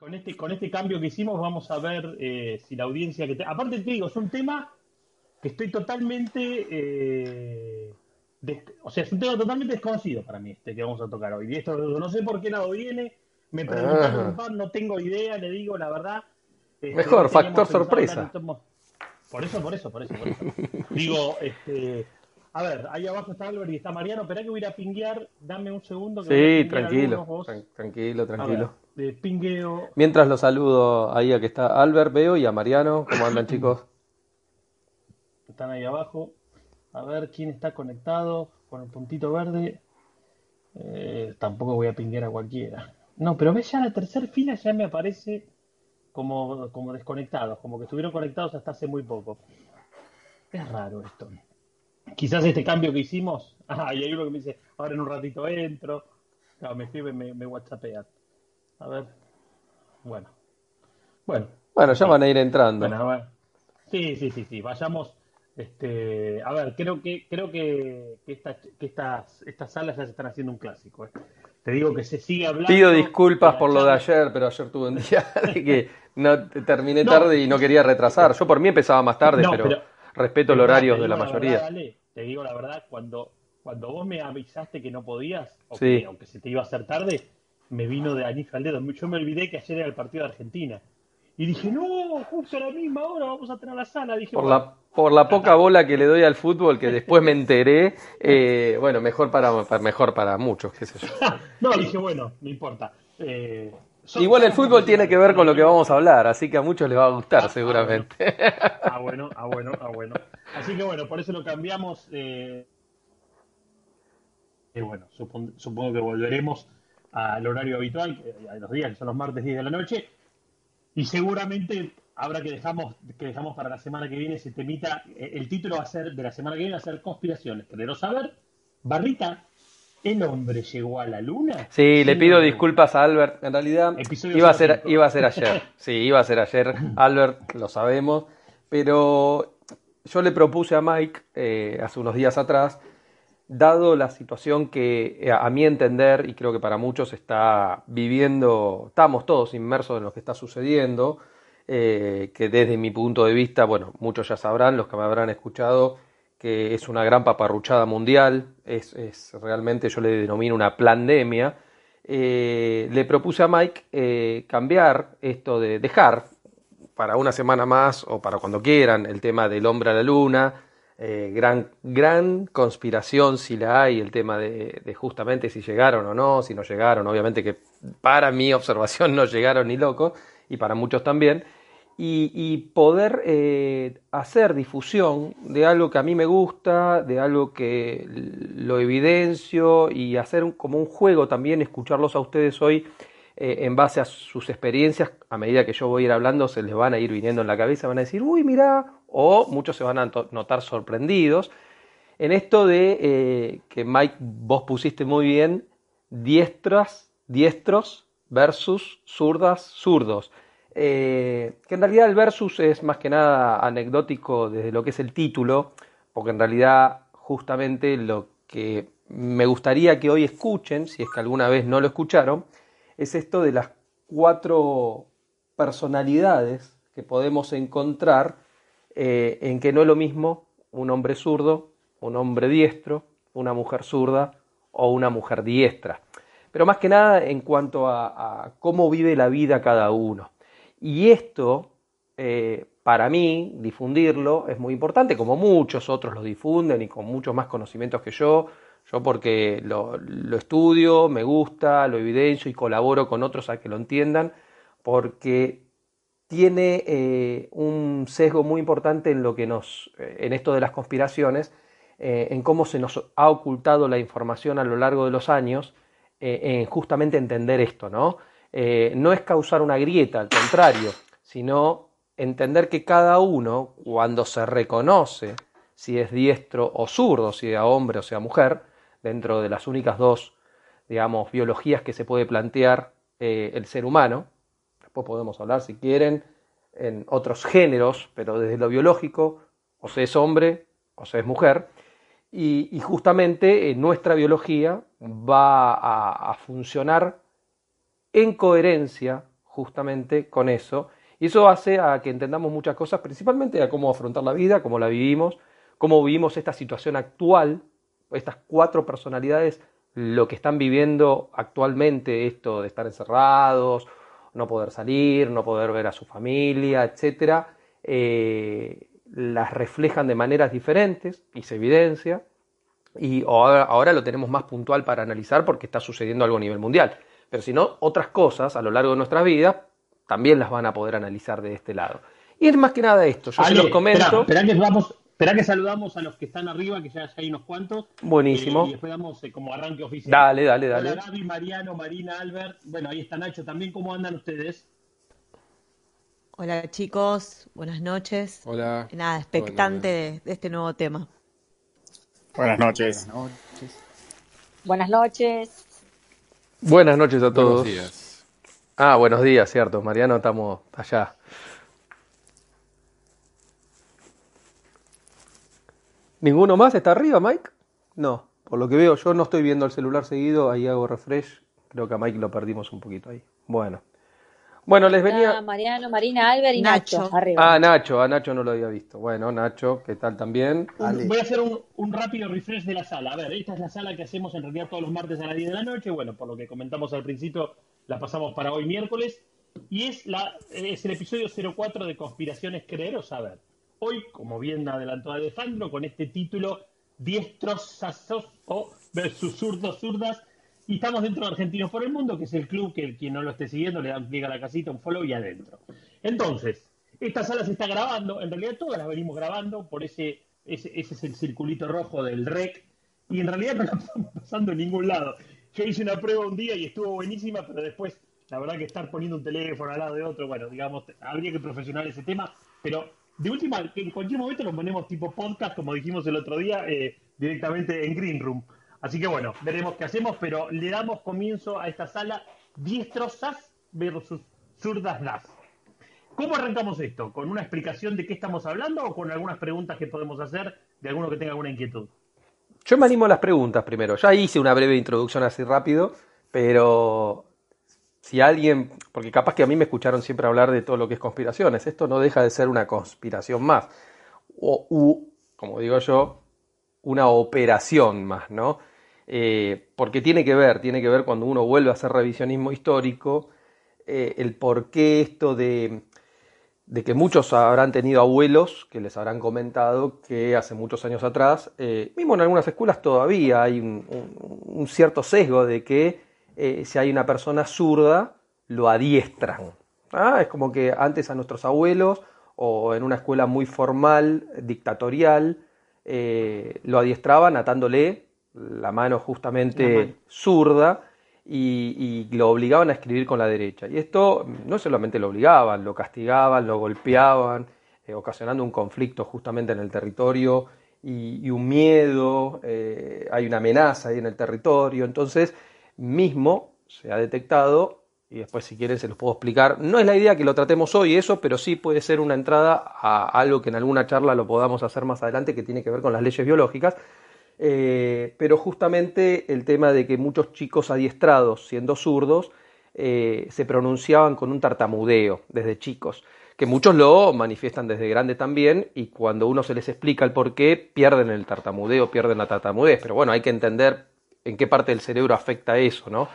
con este, con este cambio que hicimos vamos a ver eh, si la audiencia que... Aparte te digo, es un tema que estoy totalmente... Eh, o sea, es un tema totalmente desconocido para mí este que vamos a tocar hoy. Y esto no sé por qué lado viene, me preguntaron, ah. no tengo idea, le digo la verdad. Este, Mejor, factor sorpresa. Por eso, por eso, por eso, por eso. digo, este... A ver, ahí abajo está Albert y está Mariano. Espera que voy a ir a pinguear. Dame un segundo. Que sí, tranquilo. tranquilo, tranquilo de pingueo. Mientras los saludo ahí a que está Albert, veo, y a Mariano. ¿Cómo andan, chicos? Están ahí abajo. A ver quién está conectado con el puntito verde. Eh, tampoco voy a pinguear a cualquiera. No, pero ves ya la tercera fila ya me aparece como, como desconectados, como que estuvieron conectados hasta hace muy poco. Es raro esto. Quizás este cambio que hicimos. Ah, y hay uno que me dice, ahora en un ratito entro. me escribe, me, me whatsappean. A ver. Bueno. Bueno. Bueno, ya van a ir entrando. Bueno, Sí, sí, sí, sí. Vayamos. Este, a ver, creo que creo que, que, que estas, estas salas ya se están haciendo un clásico. ¿eh? Te digo que se sigue hablando. Pido disculpas por lo de ayer, pero ayer tuve un día de que no terminé tarde y no quería retrasar. Yo por mí empezaba más tarde, pero, respeto el horario de la mayoría. Te digo la verdad, cuando, cuando vos me avisaste que no podías, aunque se te iba a hacer tarde, me vino de anija al dedo. Yo me olvidé que ayer era el partido de Argentina. Y dije, no, justo a la misma hora vamos a tener la sala. Dije, por, la, por la poca bola que le doy al fútbol, que después me enteré, eh, bueno, mejor para, mejor para muchos, qué sé yo. no, dije, bueno, no importa. Eh, Igual el fútbol tiene que ver con lo que vamos a hablar, así que a muchos les va a gustar, ah, seguramente. Ah, bueno, ah, bueno, ah, bueno. Así que bueno, por eso lo cambiamos. Eh, y bueno, supongo que volveremos al horario habitual, a los días que son los martes 10 de la noche, y seguramente habrá que dejamos, que dejamos para la semana que viene ese temita, eh, el título va a ser, de la semana que viene va a ser conspiraciones, pero saber, Barrita, ¿el hombre llegó a la luna? Sí, le pido disculpas a Albert, en realidad iba a, ser, iba a ser ayer, sí, iba a ser ayer, Albert, lo sabemos, pero yo le propuse a Mike eh, hace unos días atrás, dado la situación que eh, a mi entender, y creo que para muchos está viviendo, estamos todos inmersos en lo que está sucediendo, eh, que desde mi punto de vista, bueno, muchos ya sabrán, los que me habrán escuchado, que es una gran paparruchada mundial, es, realmente, yo le denomino una pandemia, le propuse a Mike cambiar esto de dejar para una semana más o para cuando quieran el tema del hombre a la luna, eh, gran, gran conspiración si la hay, el tema de, justamente si llegaron o no, si no llegaron, obviamente que para mi observación no llegaron ni locos, y para muchos también, y, poder eh, hacer difusión de algo que a mí me gusta, de algo que lo evidencio, y hacer como un juego también, escucharlos a ustedes hoy eh, en base a sus experiencias, a medida que yo voy a ir hablando, se les van a ir viniendo en la cabeza, van a decir, uy, mira, o muchos se van a notar sorprendidos. En esto de eh, que Mike, vos pusiste muy bien, diestras, diestros versus zurdas, zurdos. Eh, que en realidad el versus es más que nada anecdótico desde lo que es el título, porque en realidad justamente lo que me gustaría que hoy escuchen, si es que alguna vez no lo escucharon, es esto de las cuatro personalidades que podemos encontrar eh, en que no es lo mismo un hombre zurdo, un hombre diestro, una mujer zurda o una mujer diestra. Pero más que nada en cuanto a, cómo vive la vida cada uno. Y esto, eh, para mí, difundirlo es muy importante, como muchos otros lo difunden y con muchos más conocimientos que yo, yo porque lo, estudio, me gusta, lo evidencio y colaboro con otros a que lo entiendan, porque tiene eh, un sesgo muy importante en lo que nos, eh, en esto de las conspiraciones, eh, en cómo se nos ha ocultado la información a lo largo de los años, en justamente entender esto, ¿no? no es causar una grieta, al contrario, sino entender que cada uno, cuando se reconoce si es diestro o zurdo, si sea hombre o sea mujer, dentro de las únicas dos, digamos, biologías que se puede plantear eh, el ser humano. Después podemos hablar, si quieren, en otros géneros, pero desde lo biológico, o se es hombre o se es mujer. Y, justamente eh, nuestra biología va a, funcionar en coherencia justamente con eso. Y eso hace a que entendamos muchas cosas, principalmente a cómo afrontar la vida, cómo la vivimos, cómo vivimos esta situación actual, estas cuatro personalidades, lo que están viviendo actualmente, esto de estar encerrados, no poder salir, no poder ver a su familia, etcétera, eh, las reflejan de maneras diferentes y se evidencia. Y ahora, ahora lo tenemos más puntual para analizar porque está sucediendo algo a nivel mundial. Pero si no, otras cosas a lo largo de nuestra vida también las van a poder analizar de este lado. Y es más que nada esto, yo se los comento. Espera, que vamos, espera que saludamos a los que están arriba, que ya, hay unos cuantos. Buenísimo. Eh, y después damos eh, como arranque oficial. Dale, dale, dale. Hola Gaby, Mariano, Marina, Albert. Bueno, ahí está Nacho también. ¿Cómo andan ustedes? Hola chicos, buenas noches. Hola. Nada, expectante de, este nuevo tema. Buenas noches. Buenas noches. Buenas noches a todos. Buenos días. Ah, buenos días, cierto. Mariano, estamos allá. ¿Ninguno más está arriba, Mike? No, por lo que veo, yo no estoy viendo el celular seguido, ahí hago refresh. Creo que a Mike lo perdimos un poquito ahí. Bueno. Bueno, les venía. Mariano, Marina, Albert y Nacho. arriba. Ah, Nacho, a Nacho no lo había visto. Bueno, Nacho, ¿qué tal también? voy a hacer un, rápido refresh de la sala. A ver, esta es la sala que hacemos en realidad todos los martes a las 10 de la noche. Bueno, por lo que comentamos al principio, la pasamos para hoy miércoles. Y es, la, es el episodio 04 de Conspiraciones Creer o Saber. Hoy, como bien adelantó Alejandro, con este título, Diestros o versus zurdos zurdas y estamos dentro de Argentinos por el Mundo, que es el club que quien no lo esté siguiendo le da un clic a la casita, un follow y adentro. Entonces, esta sala se está grabando, en realidad todas las venimos grabando, por ese, ese, es el circulito rojo del REC, y en realidad no la estamos pasando en ningún lado. Yo hice una prueba un día y estuvo buenísima, pero después, la verdad que estar poniendo un teléfono al lado de otro, bueno, digamos, habría que profesionalizar ese tema, pero de última, en cualquier momento lo ponemos tipo podcast, como dijimos el otro día, eh, directamente en Green Room. Así que bueno, veremos qué hacemos, pero le damos comienzo a esta sala diestrosas versus zurdas las. ¿Cómo arrancamos esto? ¿Con una explicación de qué estamos hablando o con algunas preguntas que podemos hacer de alguno que tenga alguna inquietud? Yo me animo a las preguntas primero. Ya hice una breve introducción así rápido, pero si alguien, porque capaz que a mí me escucharon siempre hablar de todo lo que es conspiraciones, esto no deja de ser una conspiración más. O, como digo yo, una operación más, ¿no? Eh, porque tiene que ver, tiene que ver cuando uno vuelve a hacer revisionismo histórico, eh, el por qué esto de, que muchos habrán tenido abuelos que les habrán comentado que hace muchos años atrás, eh, mismo en algunas escuelas todavía hay un, cierto sesgo de que si hay una persona zurda, lo adiestran. ¿ah? Es como que antes a nuestros abuelos, o en una escuela muy formal, dictatorial, lo adiestraban atándole la mano justamente zurda y, lo obligaban a escribir con la derecha. Y esto no solamente lo obligaban, lo castigaban, lo golpeaban, eh, ocasionando un conflicto justamente en el territorio y, un miedo, eh, hay una amenaza ahí en el territorio. Entonces, mismo se ha detectado, y después si quieren se los puedo explicar, no es la idea que lo tratemos hoy eso, pero sí puede ser una entrada a algo que en alguna charla lo podamos hacer más adelante que tiene que ver con las leyes biológicas. Eh, pero justamente el tema de que muchos chicos adiestrados, siendo zurdos, eh, se pronunciaban con un tartamudeo desde chicos, que muchos lo manifiestan desde grande también, y cuando uno se les explica el por qué, pierden el tartamudeo, pierden la tartamudez, pero bueno, hay que entender en qué parte del cerebro afecta eso, ¿no?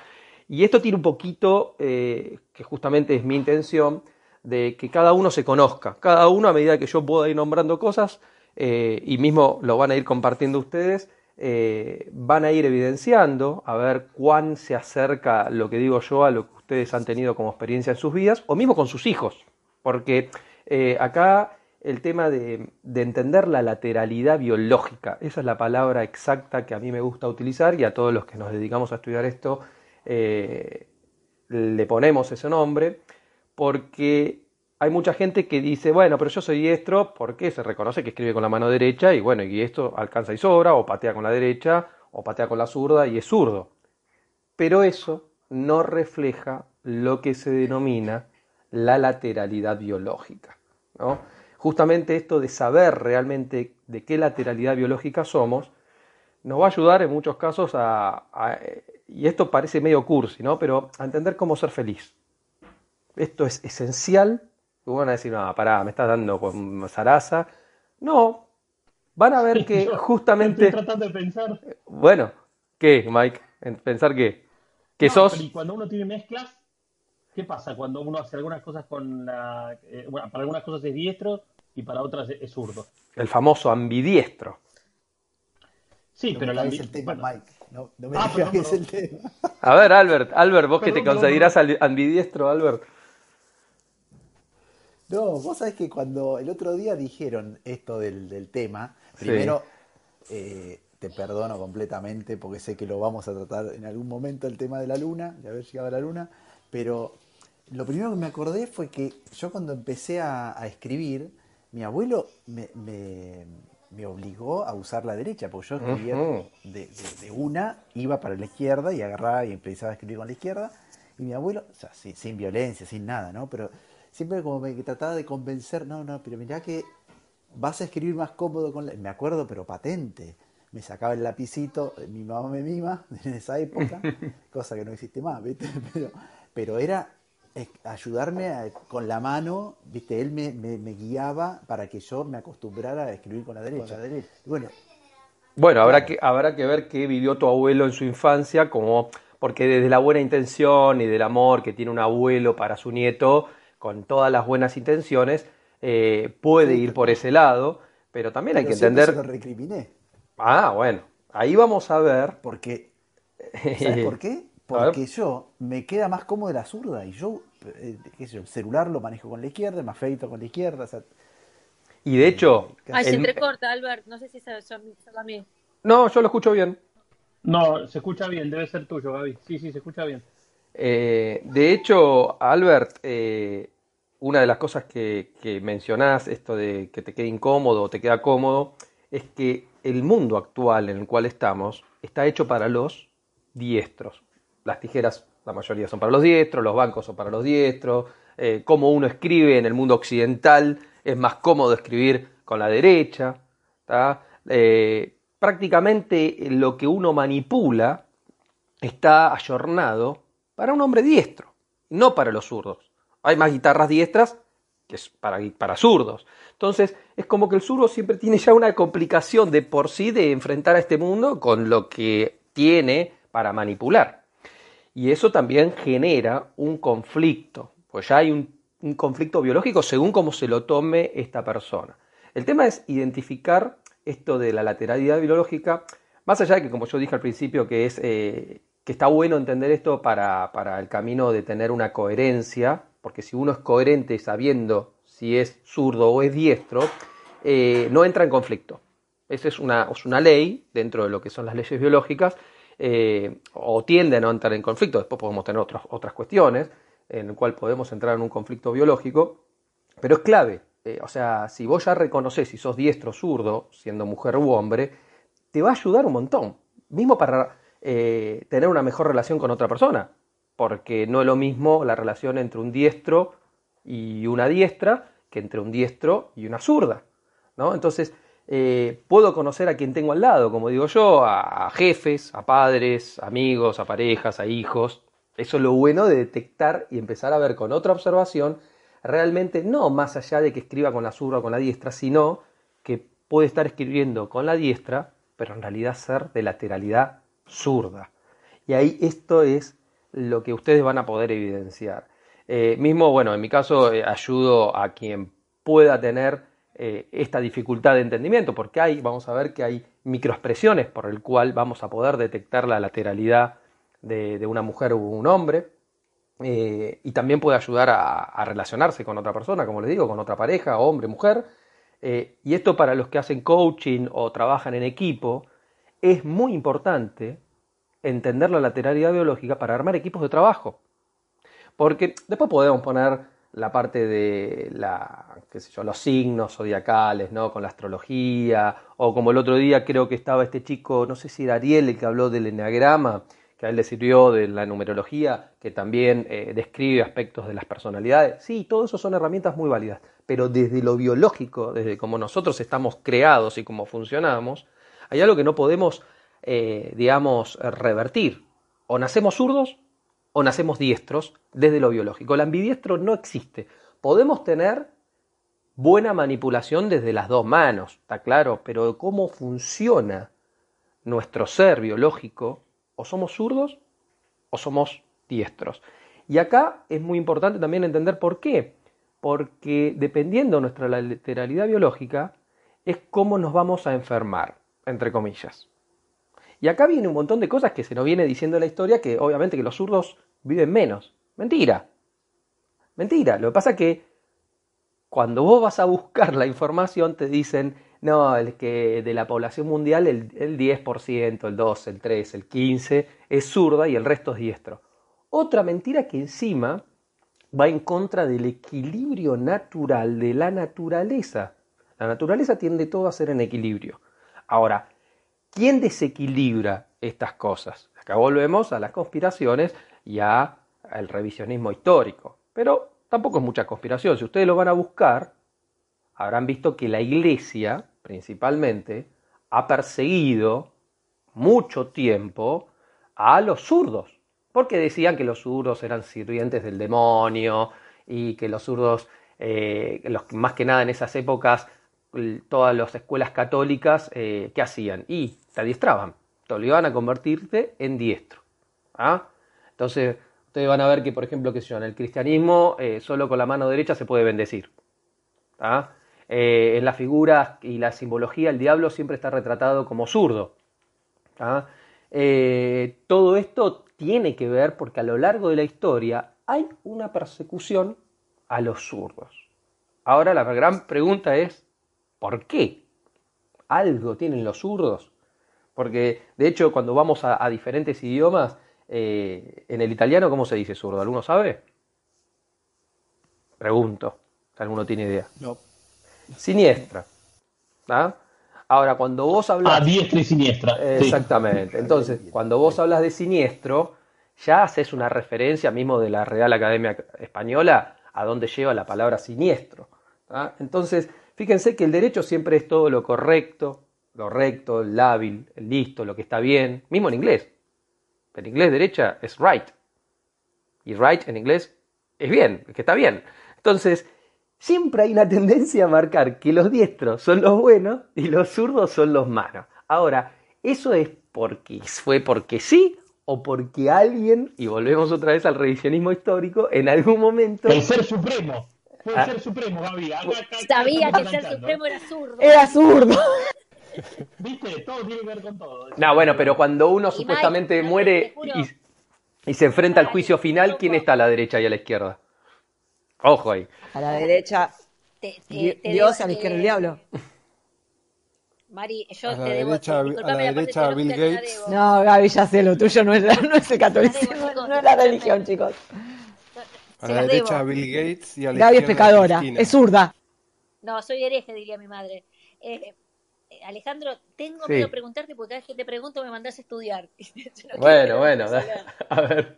Y esto tiene un poquito, eh, que justamente es mi intención, de que cada uno se conozca, cada uno a medida que yo pueda ir nombrando cosas, y mismo lo van a ir compartiendo ustedes, eh, van a ir evidenciando a ver cuán se acerca lo que digo yo a lo que ustedes han tenido como experiencia en sus vidas o mismo con sus hijos. Porque eh, acá el tema de, entender la lateralidad biológica, esa es la palabra exacta que a mí me gusta utilizar y a todos los que nos dedicamos a estudiar esto eh, le ponemos ese nombre, porque hay mucha gente que dice, bueno, pero yo soy diestro porque se reconoce que escribe con la mano derecha y bueno, y esto alcanza y sobra, o patea con la derecha, o patea con la zurda y es zurdo. Pero eso no refleja lo que se denomina la lateralidad biológica. ¿no? Justamente esto de saber realmente de qué lateralidad biológica somos, nos va a ayudar en muchos casos a, y esto parece medio cursi, ¿no? pero a entender cómo ser feliz. esto es esencial. Y van a decir, no, pará, me estás dando con zaraza. No, van a ver que justamente... Estoy tratando de pensar. Bueno, ¿qué, Mike? Pensar qué. Que sos... y cuando uno tiene mezclas, ¿qué pasa cuando uno hace algunas cosas con la... Eh, bueno, para algunas cosas es diestro y para otras es zurdo? El famoso ambidiestro. Sí, pero la... el tema, Mike. No, no me ah, digas el tema. A ver, Albert, Albert, vos que te considerás ambidiestro, Albert. No, vos sabés que cuando el otro día dijeron esto del, tema, primero eh, te perdono completamente porque sé que lo vamos a tratar en algún momento el tema de la luna, de haber llegado a la luna, pero lo primero que me acordé fue que yo cuando empecé a, escribir, mi abuelo me, me, obligó a usar la derecha, porque yo escribía de, una, iba para la izquierda y agarraba y empezaba a escribir con la izquierda, y mi abuelo, o sea, sin, sin violencia, sin nada, ¿no? Pero siempre como me trataba de convencer, no, no, pero mirá que vas a escribir más cómodo con la... Me acuerdo, pero patente. Me sacaba el lapicito, mi mamá me mima en esa época, cosa que no existe más, ¿viste? Pero, pero era ayudarme con la mano, ¿viste? Él me, me, guiaba para que yo me acostumbrara a escribir con la derecha. Bueno, bueno habrá, que, habrá que ver qué vivió tu abuelo en su infancia, como porque desde la buena intención y del amor que tiene un abuelo para su nieto, con todas las buenas intenciones, eh, puede ir por ese lado, pero también hay que entender... lo recriminé. Ah, bueno, ahí vamos a ver... Porque, ¿sabes por qué? Porque yo me queda más cómodo la zurda y yo, eh, qué sé yo, el celular lo manejo con la izquierda, me afeito con la izquierda. y de hecho... Ay, se entrecorta, Albert, no sé si se a mí. No, yo lo escucho bien. No, se escucha bien, debe ser tuyo, Gaby. Sí, sí, se escucha bien. Eh, de hecho, Albert, eh, una de las cosas que, mencionás, esto de que te quede incómodo o te queda cómodo, es que el mundo actual en el cual estamos está hecho para los diestros. Las tijeras, la mayoría son para los diestros, los bancos son para los diestros, eh, como uno escribe en el mundo occidental, es más cómodo escribir con la derecha. Eh, prácticamente lo que uno manipula está ayornado para un hombre diestro, no para los zurdos. Hay más guitarras diestras que para, para zurdos. Entonces, es como que el zurdo siempre tiene ya una complicación de por sí de enfrentar a este mundo con lo que tiene para manipular. Y eso también genera un conflicto, pues ya hay un, conflicto biológico según cómo se lo tome esta persona. El tema es identificar esto de la lateralidad biológica, más allá de que, como yo dije al principio, que es eh, que está bueno entender esto para, para, el camino de tener una coherencia, porque si uno es coherente sabiendo si es zurdo o es diestro, eh, no entra en conflicto. Esa es una, es una, ley dentro de lo que son las leyes biológicas, eh, o tiende a no entrar en conflicto. Después podemos tener otras, otras cuestiones en el cual podemos entrar en un conflicto biológico, pero es clave. Eh, o sea, si vos ya reconoces si sos diestro o zurdo, siendo mujer u hombre, te va a ayudar un montón. Mismo para eh, tener una mejor relación con otra persona, porque no es lo mismo la relación entre un diestro y una diestra que entre un diestro y una zurda. ¿no? Entonces, eh, puedo conocer a quien tengo al lado, como digo yo, a, jefes, a padres, amigos, a parejas, a hijos. Eso es lo bueno de detectar y empezar a ver con otra observación, realmente no más allá de que escriba con la zurda o con la diestra, sino que puede estar escribiendo con la diestra, pero en realidad ser de lateralidad zurda. Y ahí esto es lo que ustedes van a poder evidenciar. Eh, mismo, bueno, en mi caso eh, ayudo a quien pueda tener eh, esta dificultad de entendimiento, porque hay, vamos a ver que hay microexpresiones por el cual vamos a poder detectar la lateralidad de, una mujer u un hombre. y también puede ayudar a, a, relacionarse con otra persona, como les digo, con otra pareja, hombre, mujer. y esto para los que hacen coaching o trabajan en equipo, es muy importante entender la lateralidad biológica para armar equipos de trabajo. Porque después podemos poner la parte de los signos zodiacales, ¿no? Con la astrología, o como el otro día creo que estaba este chico, no sé si era Ariel el que habló del enneagrama, que a él le sirvió de la numerología, que también eh, describe aspectos de las personalidades. Sí, todo eso son herramientas muy válidas, pero desde lo biológico, desde cómo nosotros estamos creados y cómo funcionamos, hay algo que no podemos, eh, digamos, revertir. O nacemos zurdos o nacemos diestros desde lo biológico. El ambidiestro no existe. Podemos tener buena manipulación desde las dos manos, está claro, pero cómo funciona nuestro ser biológico, o somos zurdos o somos diestros. Y acá es muy importante también entender por qué. Porque dependiendo de nuestra lateralidad biológica, es cómo nos vamos a enfermar, entre comillas. Y acá viene un montón de cosas que se nos viene diciendo en la historia que obviamente que los zurdos viven menos. Mentira. Mentira. Lo que pasa es que cuando vos vas a buscar la información te dicen, no, el que de la población mundial el, el 10%, el 2, el 3, el 15 es zurda y el resto es diestro. Otra mentira que encima va en contra del equilibrio natural de la naturaleza. La naturaleza tiende todo a ser en equilibrio. Ahora, ¿quién desequilibra estas cosas? Acá volvemos a las conspiraciones y al revisionismo histórico. Pero tampoco es mucha conspiración. Si ustedes lo van a buscar, habrán visto que la iglesia, principalmente, ha perseguido mucho tiempo a los zurdos porque decían que los zurdos eran sirvientes del demonio y que los zurdos, eh, los, más que nada en esas épocas, todas las escuelas católicas, eh, ¿qué hacían? Y te adiestraban, te obligaban a convertirte en diestro. ¿ah? Entonces, ustedes van a ver que, por ejemplo, que yo, en el cristianismo eh, solo con la mano derecha se puede bendecir. ¿ah? en las figuras y la simbología, el diablo siempre está retratado como zurdo. ¿ah? todo esto tiene que ver porque a lo largo de la historia hay una persecución a los zurdos. Ahora la gran pregunta es, ¿por qué? ¿Algo tienen los zurdos? Porque de hecho cuando vamos a, diferentes idiomas, eh, en el italiano, ¿cómo se dice zurdo? ¿Alguno sabe? Pregunto, si alguno tiene idea. No. Siniestra. ¿Ah? Ahora, cuando vos hablas. A diestra y siniestra. Exactamente. Entonces, cuando vos hablas de siniestro, ya haces una referencia mismo de la Real Academia Española a dónde lleva la palabra siniestro. Entonces, fíjense que el derecho siempre es todo lo correcto, lo recto, el hábil, el listo, lo que está bien, mismo en inglés. En inglés derecha es right. Y right en inglés es bien, que está bien. Entonces, siempre hay una tendencia a marcar que los diestros son los buenos y los zurdos son los malos. Ahora, ¿eso es porque fue porque sí o porque alguien, y volvemos otra vez al revisionismo histórico, en algún momento... El ser supremo. Fue el ah. ser supremo, Gaby. Sabía que el ser supremo era zurdo. Era zurdo. ¿Viste? Todo tiene que ver con todo. No, bueno, pero cuando uno supuestamente muere y, y, se enfrenta al juicio final, ¿quién está a la derecha y a la izquierda? Ojo ahí. A la derecha, Dios, a la izquierda el diablo. Mari, yo a te debo. Derecha, a la derecha Bill Gates. No, Gaby, ya sé, lo tuyo no es, no es el catolicismo, no es la religión, chicos. A la derecha Bill Gates y a la Gaby es pecadora, es zurda. No, soy hereje, diría mi madre. Eh, eh, Alejandro, tengo miedo preguntarte porque cada vez que te pregunto me mandás a estudiar. bueno, bueno, a ver.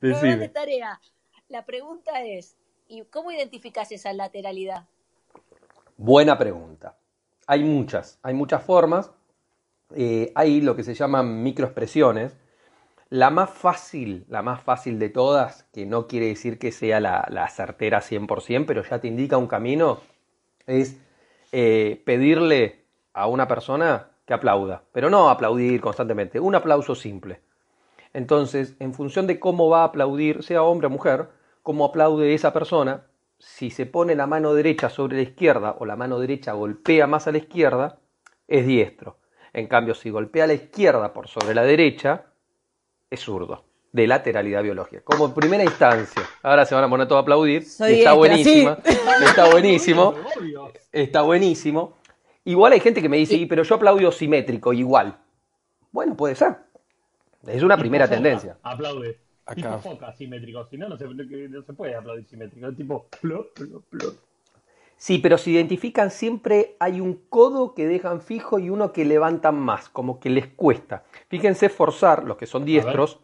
Decime. tarea. La pregunta es, ¿Y cómo identificas esa lateralidad? Buena pregunta. Hay muchas, hay muchas formas. Eh, hay lo que se llaman microexpresiones. La más fácil, la más fácil de todas, que no quiere decir que sea la, certera 100%, pero ya te indica un camino, es eh, pedirle a una persona que aplauda, pero no aplaudir constantemente, un aplauso simple. Entonces, en función de cómo va a aplaudir, sea hombre o mujer, cómo aplaude esa persona, si se pone la mano derecha sobre la izquierda o la mano derecha golpea más a la izquierda, es diestro. En cambio, si golpea a la izquierda por sobre la derecha, es zurdo, de lateralidad biológica. Como primera instancia. Ahora se van a poner todos a aplaudir. está buenísima. Está buenísimo. Está buenísimo. Igual hay gente que me dice, pero yo aplaudo simétrico, igual. Bueno, puede ser. Es una primera tendencia. Aplaude. Tipo foca simétrico, si no, no se, no se puede aplaudir simétrico. tipo plop, plop, plop. Sí, pero se identifican siempre, hay un codo que dejan fijo y uno que levantan más, como que les cuesta. Fíjense forzar, los que son diestros,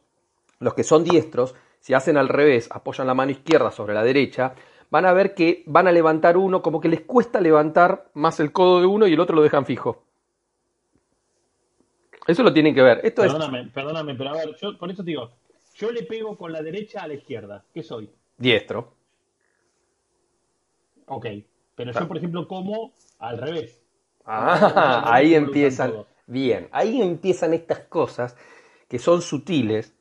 los que son diestros, si hacen al revés, apoyan la mano izquierda sobre la derecha, van a ver que van a levantar uno, como que les cuesta levantar más el codo de uno y el otro lo dejan fijo. Eso lo tienen que ver. Esto perdóname, perdóname, pero a ver, yo por eso te digo, yo le pego con la derecha a la izquierda. ¿Qué soy? Diestro. Ok, pero yo, por ejemplo, como al revés. Ah, ahí empiezan. Bien, ahí empiezan estas cosas que son sutiles,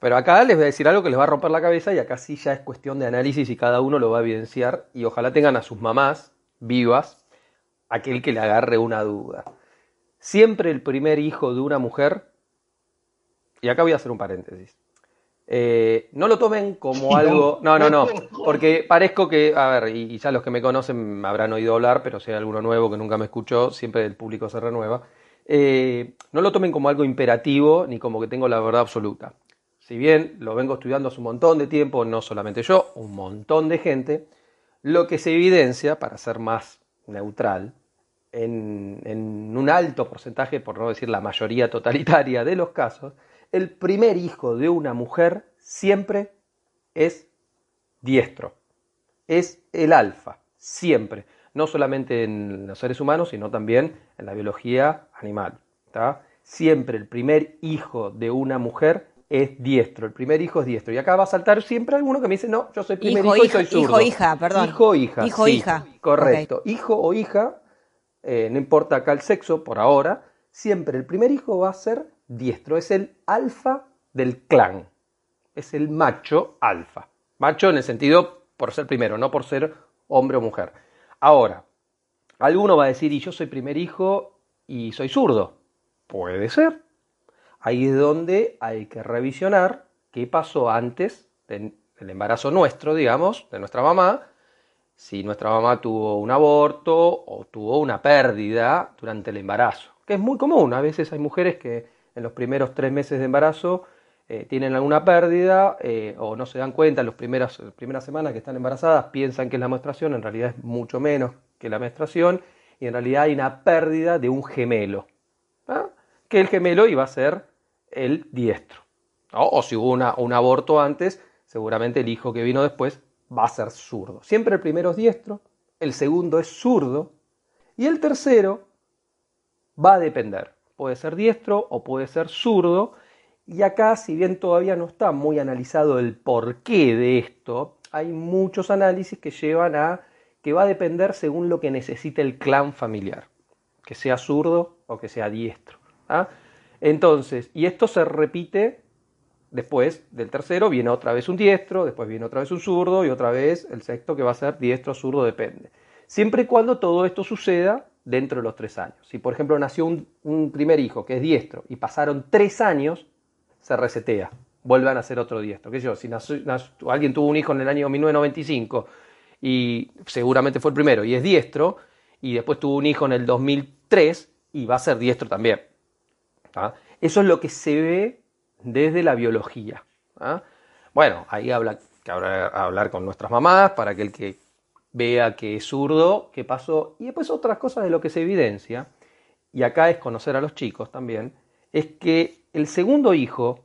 pero acá les voy a decir algo que les va a romper la cabeza y acá sí ya es cuestión de análisis y cada uno lo va a evidenciar y ojalá tengan a sus mamás vivas aquel que le agarre una duda. Siempre el primer hijo de una mujer, y acá voy a hacer un paréntesis, eh, no lo tomen como algo. No, no, no. Porque parezco que. A ver, y, ya los que me conocen me habrán oído hablar, pero si hay alguno nuevo que nunca me escuchó, siempre el público se renueva. Eh, no lo tomen como algo imperativo ni como que tengo la verdad absoluta. Si bien lo vengo estudiando hace un montón de tiempo, no solamente yo, un montón de gente, lo que se evidencia, para ser más neutral, en, un alto porcentaje, por no decir la mayoría totalitaria de los casos, el primer hijo de una mujer siempre es diestro. Es el alfa, siempre. No solamente en los seres humanos, sino también en la biología animal. Siempre el primer hijo de una mujer es diestro. El primer hijo es diestro. Y acá va a saltar siempre alguno que me dice, no, yo soy primer hijo, y soy zurdo. Hijo, hija, perdón. Hijo, hija. Hijo, hija. Correcto. Hijo o hija, eh, no importa acá el sexo, por ahora, siempre el primer hijo va a ser diestro, es el alfa del clan, es el macho alfa. Macho en el sentido por ser primero, no por ser hombre o mujer. Ahora, alguno va a decir, y yo soy primer hijo y soy zurdo. Puede ser. Ahí es donde hay que revisionar qué pasó antes del embarazo nuestro, digamos, de nuestra mamá, si nuestra mamá tuvo un aborto o tuvo una pérdida durante el embarazo, que es muy común. A veces hay mujeres que en los primeros tres meses de embarazo eh, tienen alguna pérdida eh, o no se dan cuenta en las primeras, primeras semanas que están embarazadas, piensan que es la menstruación, en realidad es mucho menos que la menstruación y en realidad hay una pérdida de un gemelo, ¿ah? que el gemelo iba a ser el diestro. O si hubo un aborto antes, seguramente el hijo que vino después va a ser zurdo. Siempre el primero es diestro, el segundo es zurdo y el tercero va a depender puede ser diestro o puede ser zurdo. Y acá, si bien todavía no está muy analizado el porqué de esto, hay muchos análisis que llevan a que va a depender según lo que necesite el clan familiar, que sea zurdo o que sea diestro. ¿ah? Entonces, y esto se repite después del tercero, viene otra vez un diestro, después viene otra vez un zurdo y otra vez el sexto que va a ser diestro, zurdo, depende. Siempre y cuando todo esto suceda dentro de los tres años. Si, por ejemplo, nació un, primer hijo que es diestro y pasaron tres años, se resetea, vuelvan a ser otro diestro. ¿Qué yo? Si alguien tuvo un hijo en el año 1995 y seguramente fue el primero y es diestro, y después tuvo un hijo en el 2003 y va a ser diestro también. ¿Ah? Eso es lo que se ve desde la biología. ¿ah? Bueno, ahí habla que habrá hablar con nuestras mamás para que el que vea que es zurdo, qué pasó. Y después otras cosas de lo que se evidencia, y acá es conocer a los chicos también, es que el segundo hijo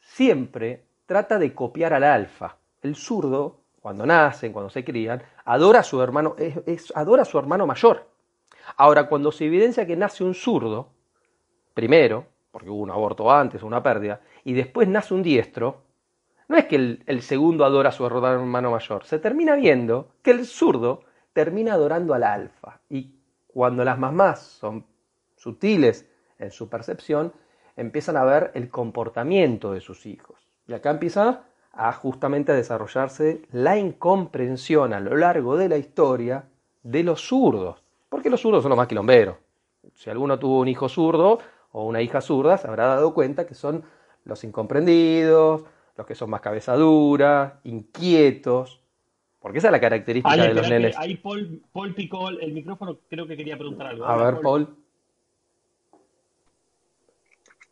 siempre trata de copiar al alfa. El zurdo, cuando nacen, cuando se crían, adora a su hermano, es, adora a su hermano mayor. Ahora, cuando se evidencia que nace un zurdo, primero, porque hubo un aborto antes, una pérdida, y después nace un diestro, no es que el, segundo adora a su hermano mayor, se termina viendo que el zurdo termina adorando al alfa. Y cuando las mamás son sutiles en su percepción, empiezan a ver el comportamiento de sus hijos. Y acá empieza a justamente a desarrollarse la incomprensión a lo largo de la historia de los zurdos. Porque los zurdos son los más quilomberos. Si alguno tuvo un hijo zurdo o una hija zurda, se habrá dado cuenta que son los incomprendidos, los que son más cabezaduras, inquietos, porque esa es la característica de los nenes. Ahí Paul, Paul picó el micrófono, creo que quería preguntar algo. A ver, Paul.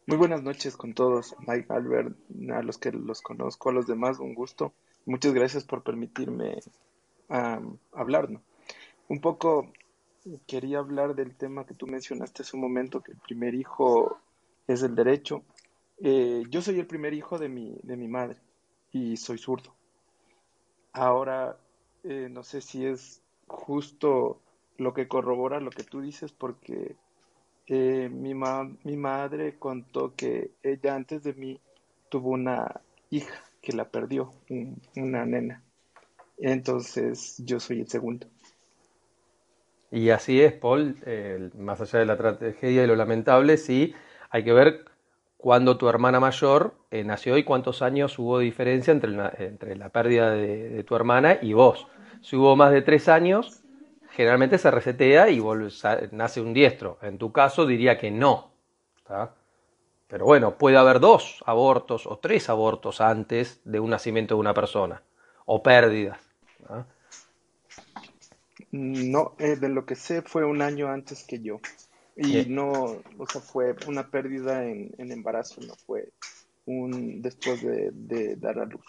Muy buenas noches con todos, Mike, Albert, a los que los conozco, a los demás, un gusto. Muchas gracias por permitirme hablar. Un poco quería hablar del tema que tú mencionaste hace un momento, que el primer hijo es el derecho. Eh, yo soy el primer hijo de mi, de mi madre y soy zurdo. Ahora, eh, no sé si es justo lo que corrobora lo que tú dices, porque eh, mi, mi madre contó que ella antes de mí tuvo una hija que la perdió, una nena. Entonces yo soy el segundo. Y así es, Paul, más allá de la tragedia y lo lamentable, sí, hay que ver cuándo tu hermana mayor eh, nació y cuántos años hubo diferencia entre la, entre la pérdida de, tu hermana y vos. Si hubo más de tres años, generalmente se resetea y nace un diestro. En tu caso diría que no. Pero bueno, puede haber dos abortos o tres abortos antes de un nacimiento de una persona, o pérdidas. No, eh, de lo que sé fue un año antes que yo. Y no, o sea, fue una pérdida en, embarazo, no fue un después de, dar a luz.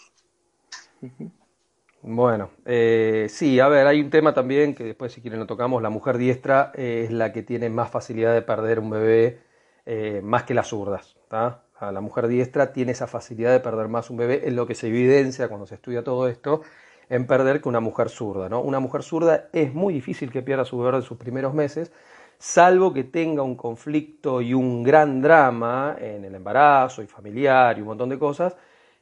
Bueno, eh, sí, a ver, hay un tema también que después si quieren lo tocamos, la mujer diestra es la que tiene más facilidad de perder un bebé eh, más que las zurdas. La mujer diestra tiene esa facilidad de perder más un bebé, es lo que se evidencia cuando se estudia todo esto, en perder que una mujer zurda. ¿no? Una mujer zurda es muy difícil que pierda su bebé en sus primeros meses, salvo que tenga un conflicto y un gran drama en el embarazo y familiar y un montón de cosas,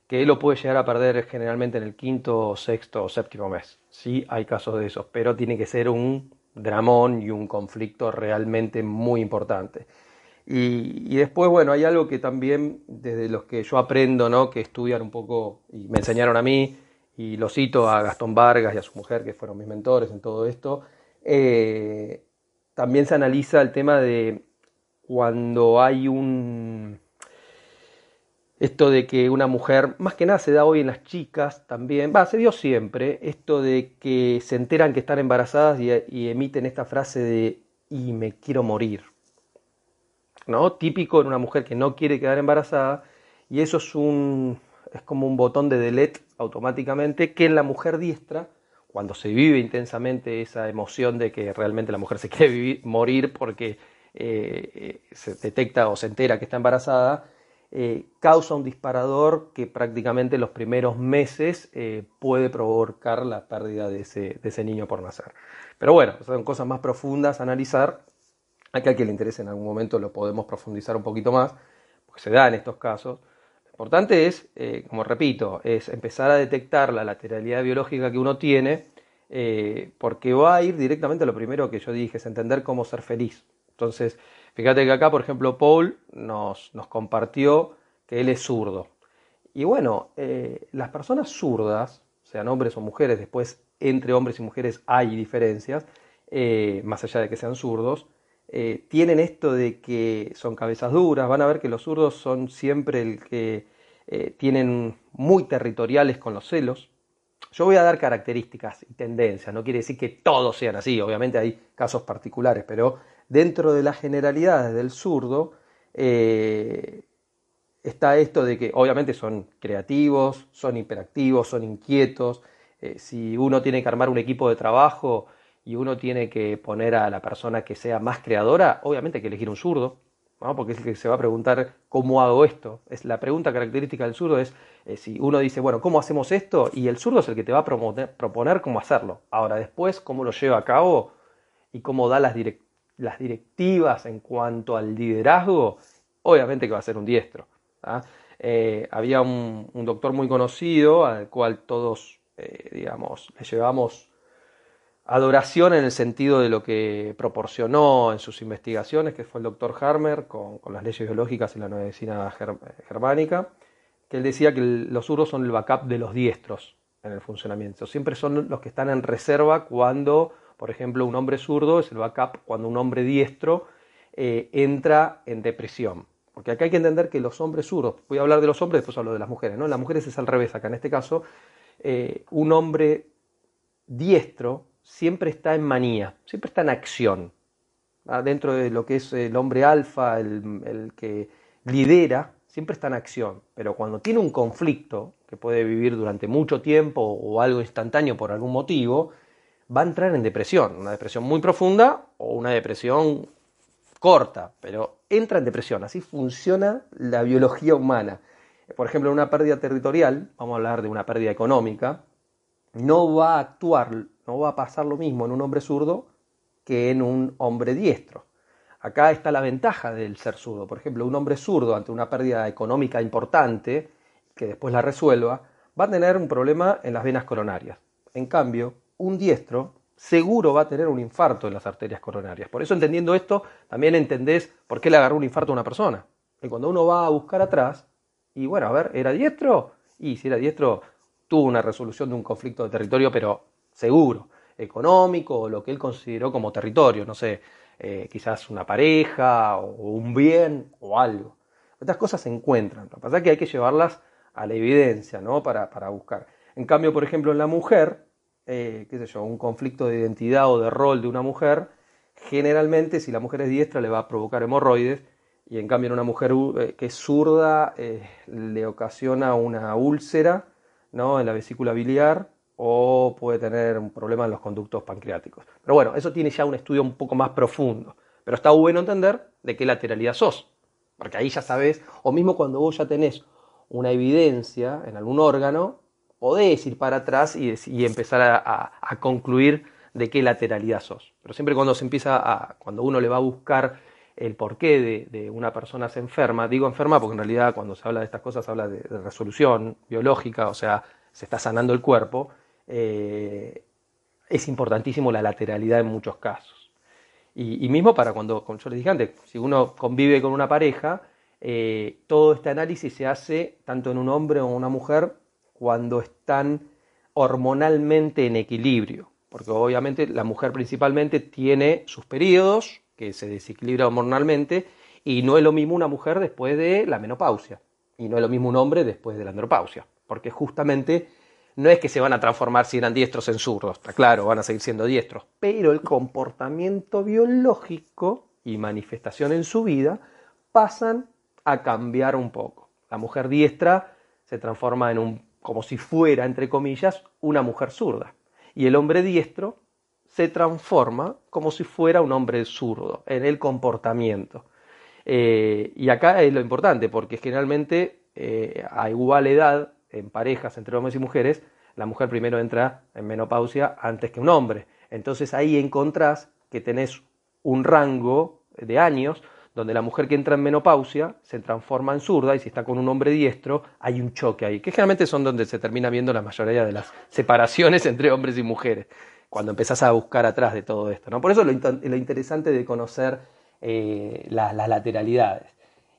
que lo puede llegar a perder generalmente en el quinto, sexto o séptimo mes. Sí, hay casos de esos, pero tiene que ser un dramón y un conflicto realmente muy importante. Y, después, bueno, hay algo que también desde los que yo aprendo, ¿no? que estudian un poco y me enseñaron a mí, y lo cito a Gastón Vargas y a su mujer, que fueron mis mentores en todo esto, eh, también se analiza el tema de cuando hay un... Esto de que una mujer, más que nada se da hoy en las chicas también, va, se dio siempre, esto de que se enteran que están embarazadas y, y emiten esta frase de y me quiero morir. ¿no? Típico en una mujer que no quiere quedar embarazada y eso es un es como un botón de delete automáticamente que en la mujer diestra cuando se vive intensamente esa emoción de que realmente la mujer se quiere morir porque eh, eh, se detecta o se entera que está embarazada, eh, causa un disparador que prácticamente los primeros meses puede provocar la pérdida de ese, niño por nacer. Pero bueno, son cosas más profundas a analizar Aquí al que le interese en algún momento lo podemos profundizar un poquito más, porque se da en estos casos. Importante es, eh, como repito, es empezar a detectar la lateralidad biológica que uno tiene, eh, porque va a ir directamente a lo primero que yo dije, es entender cómo ser feliz. Entonces, fíjate que acá, por ejemplo, Paul nos, nos compartió que él es zurdo. Y bueno, eh, las personas zurdas, sean hombres o mujeres, después entre hombres y mujeres hay diferencias, más allá de que sean zurdos, eh, tienen esto de que son cabezas duras, van a ver que los zurdos son siempre el que eh, tienen muy territoriales con los celos. Yo voy a dar características y tendencias, no quiere decir que todos sean así, obviamente hay casos particulares, pero dentro de las generalidades del zurdo eh, está esto de que obviamente son creativos, son hiperactivos, son inquietos, si uno tiene que armar un equipo de trabajo, y uno tiene que poner a la persona que sea más creadora, obviamente hay que elegir un zurdo, ¿no? porque es el que se va a preguntar cómo hago esto. Es la pregunta característica del zurdo es eh, si uno dice, bueno, ¿cómo hacemos esto? Y el zurdo es el que te va a proponer, cómo hacerlo. Ahora, después, cómo lo lleva a cabo y cómo da las, las directivas en cuanto al liderazgo, obviamente que va a ser un diestro. ¿ah? Eh, había un, doctor muy conocido al cual todos, eh, digamos, le llevamos adoración en el sentido de lo que proporcionó en sus investigaciones, que fue el doctor Harmer con, las leyes biológicas y la medicina germánica, que él decía que los zurdos son el backup de los diestros en el funcionamiento. Siempre son los que están en reserva cuando, por ejemplo, un hombre zurdo es el backup cuando un hombre diestro eh, entra en depresión. Porque acá hay que entender que los hombres zurdos, voy a hablar de los hombres, después hablo de las mujeres, ¿no? Las mujeres es al revés acá. En este caso, eh, un hombre diestro siempre está en manía, siempre está en acción. Dentro de lo que es el hombre alfa, el, que lidera, siempre está en acción. Pero cuando tiene un conflicto, que puede vivir durante mucho tiempo o algo instantáneo por algún motivo, va a entrar en depresión. Una depresión muy profunda o una depresión corta, pero entra en depresión. Así funciona la biología humana. Por ejemplo, una pérdida territorial, vamos a hablar de una pérdida económica, no va a actuar no va a pasar lo mismo en un hombre zurdo que en un hombre diestro. Acá está la ventaja del ser zurdo. Por ejemplo, un hombre zurdo ante una pérdida económica importante, que después la resuelva, va a tener un problema en las venas coronarias. En cambio, un diestro seguro va a tener un infarto en las arterias coronarias. Por eso entendiendo esto, también entendés por qué le agarró un infarto a una persona. Y cuando uno va a buscar atrás, y bueno, a ver, ¿era diestro? Y si era diestro, tuvo una resolución de un conflicto de territorio, pero seguro, económico o lo que él consideró como territorio, no sé, eh, quizás una pareja o un bien o algo. Estas cosas se encuentran, lo que pasa es que hay que llevarlas a la evidencia, ¿no? Para, para buscar. En cambio, por ejemplo, en la mujer, eh, qué sé yo, un conflicto de identidad o de rol de una mujer, generalmente si la mujer es diestra le va a provocar hemorroides y en cambio en una mujer eh, que es zurda le ocasiona una úlcera ¿no? en la vesícula biliar o puede tener un problema en los conductos pancreáticos. Pero bueno, eso tiene ya un estudio un poco más profundo. Pero está bueno entender de qué lateralidad sos. Porque ahí ya sabes, o mismo cuando vos ya tenés una evidencia en algún órgano, podés ir para atrás y, empezar a, concluir de qué lateralidad sos. Pero siempre cuando se empieza a, cuando uno le va a buscar el porqué de, una persona se enferma, digo enferma porque en realidad cuando se habla de estas cosas se habla de, resolución biológica, o sea, se está sanando el cuerpo, eh, es importantísimo la lateralidad en muchos casos. Y, mismo para cuando, como yo les dije antes, si uno convive con una pareja, eh, todo este análisis se hace tanto en un hombre o una mujer cuando están hormonalmente en equilibrio, porque obviamente la mujer principalmente tiene sus periodos, que se desequilibra hormonalmente, y no es lo mismo una mujer después de la menopausia, y no es lo mismo un hombre después de la andropausia, porque justamente no es que se van a transformar si eran diestros en zurdos, está claro, van a seguir siendo diestros, pero el comportamiento biológico y manifestación en su vida pasan a cambiar un poco. La mujer diestra se transforma en un como si fuera, entre comillas, una mujer zurda. Y el hombre diestro se transforma como si fuera un hombre zurdo en el comportamiento. Eh, y acá es lo importante, porque generalmente eh, a igual edad, en parejas entre hombres y mujeres, la mujer primero entra en menopausia antes que un hombre. Entonces ahí encontrás que tenés un rango de años donde la mujer que entra en menopausia se transforma en zurda y si está con un hombre diestro hay un choque ahí, que generalmente son donde se termina viendo la mayoría de las separaciones entre hombres y mujeres, cuando empezás a buscar atrás de todo esto. ¿no? Por eso lo, lo interesante de conocer eh, las lateralidades.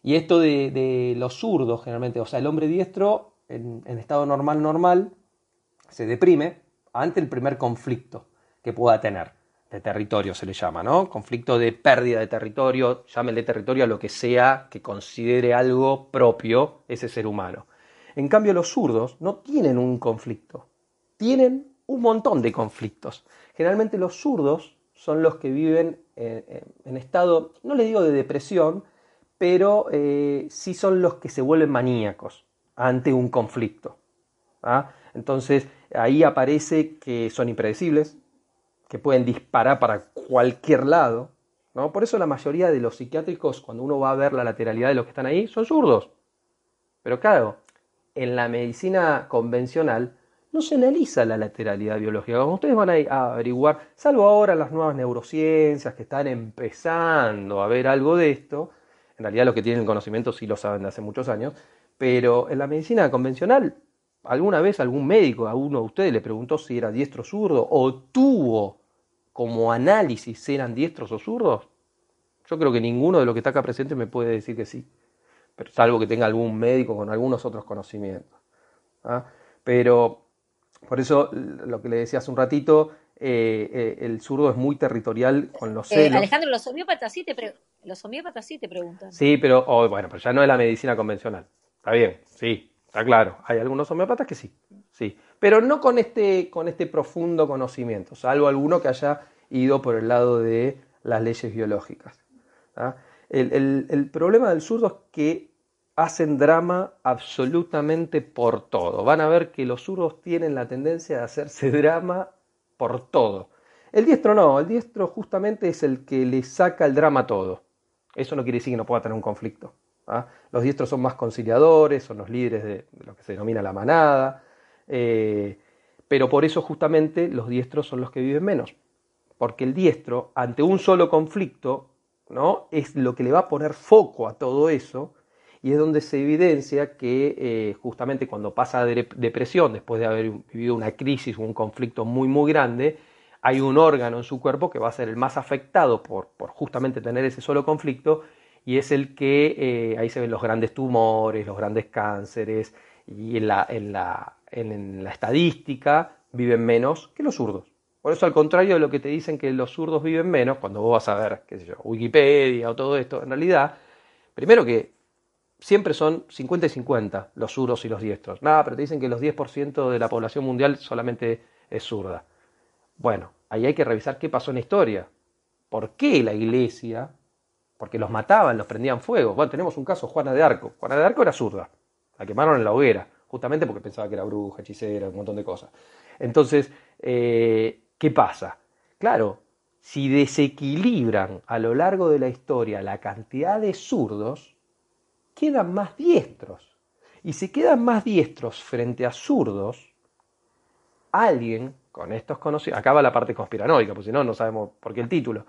Y esto de, los zurdos, generalmente, o sea, el hombre diestro en, estado normal, normal, se deprime ante el primer conflicto que pueda tener de territorio se le llama, ¿no? Conflicto de pérdida de territorio, llámenle territorio a lo que sea que considere algo propio ese ser humano. En cambio, los zurdos no tienen un conflicto, tienen un montón de conflictos. Generalmente los zurdos son los que viven en, estado, no le digo de depresión, pero eh, sí son los que se vuelven maníacos ante un conflicto. ¿ah? Entonces ahí aparece que son impredecibles, que pueden disparar para cualquier lado. ¿no? Por eso la mayoría de los psiquiátricos, cuando uno va a ver la lateralidad de los que están ahí, son zurdos. Pero claro, en la medicina convencional no se analiza la lateralidad biológica. Como ustedes van a averiguar, salvo ahora las nuevas neurociencias que están empezando a ver algo de esto, en realidad los que tienen el conocimiento sí lo saben de hace muchos años, pero en la medicina convencional ¿Alguna vez algún médico a uno de ustedes le preguntó si era diestro o zurdo o tuvo como análisis si eran diestros o zurdos? Yo creo que ninguno de los que está acá presente me puede decir que sí, pero salvo que tenga algún médico con algunos otros conocimientos. ¿ah? Pero por eso lo que le decía hace un ratito, eh, eh, el zurdo es muy territorial con los eh, celos. Alejandro, los homeópatas sí te, los homeópatas sí te preguntan. Sí, pero oh, bueno, pero ya no es la medicina convencional. Está bien, sí, Está claro, hay algunos homeópatas que sí, sí, pero no con este, con este profundo conocimiento, salvo alguno que haya ido por el lado de las leyes biológicas. ¿ah? El, problema del zurdo es que hacen drama absolutamente por todo. Van a ver que los zurdos tienen la tendencia de hacerse drama por todo. El diestro no, el diestro justamente es el que le saca el drama a todo. Eso no quiere decir que no pueda tener un conflicto. ¿Ah? Los diestros son más conciliadores, son los líderes de, lo que se denomina la manada, eh, pero por eso justamente los diestros son los que viven menos, porque el diestro, ante un solo conflicto, ¿no? es lo que le va a poner foco a todo eso y es donde se evidencia que eh, justamente cuando pasa de depresión, después de haber vivido una crisis o un conflicto muy muy grande, hay un órgano en su cuerpo que va a ser el más afectado por, por justamente tener ese solo conflicto y es el que eh, ahí se ven los grandes tumores, los grandes cánceres y en la, en la, en la estadística viven menos que los zurdos. Por eso, al contrario de lo que te dicen que los zurdos viven menos, cuando vos vas a ver, qué sé yo, Wikipedia o todo esto, en realidad, primero que siempre son 50 y 50 los zurdos y los diestros. Nada, pero te dicen que los 10% de la población mundial solamente es zurda. Bueno, ahí hay que revisar qué pasó en la historia. ¿Por qué la iglesia? Porque los mataban, los prendían fuego. Bueno, tenemos un caso, Juana de Arco. Juana de Arco era zurda. La quemaron en la hoguera, justamente porque pensaba que era bruja, hechicera, un montón de cosas. Entonces, eh, ¿qué pasa? Claro, si desequilibran a lo largo de la historia la cantidad de zurdos, quedan más diestros. Y si quedan más diestros frente a zurdos, alguien con estos conocimientos, acaba la parte conspiranoica, porque si no, no sabemos por qué el título,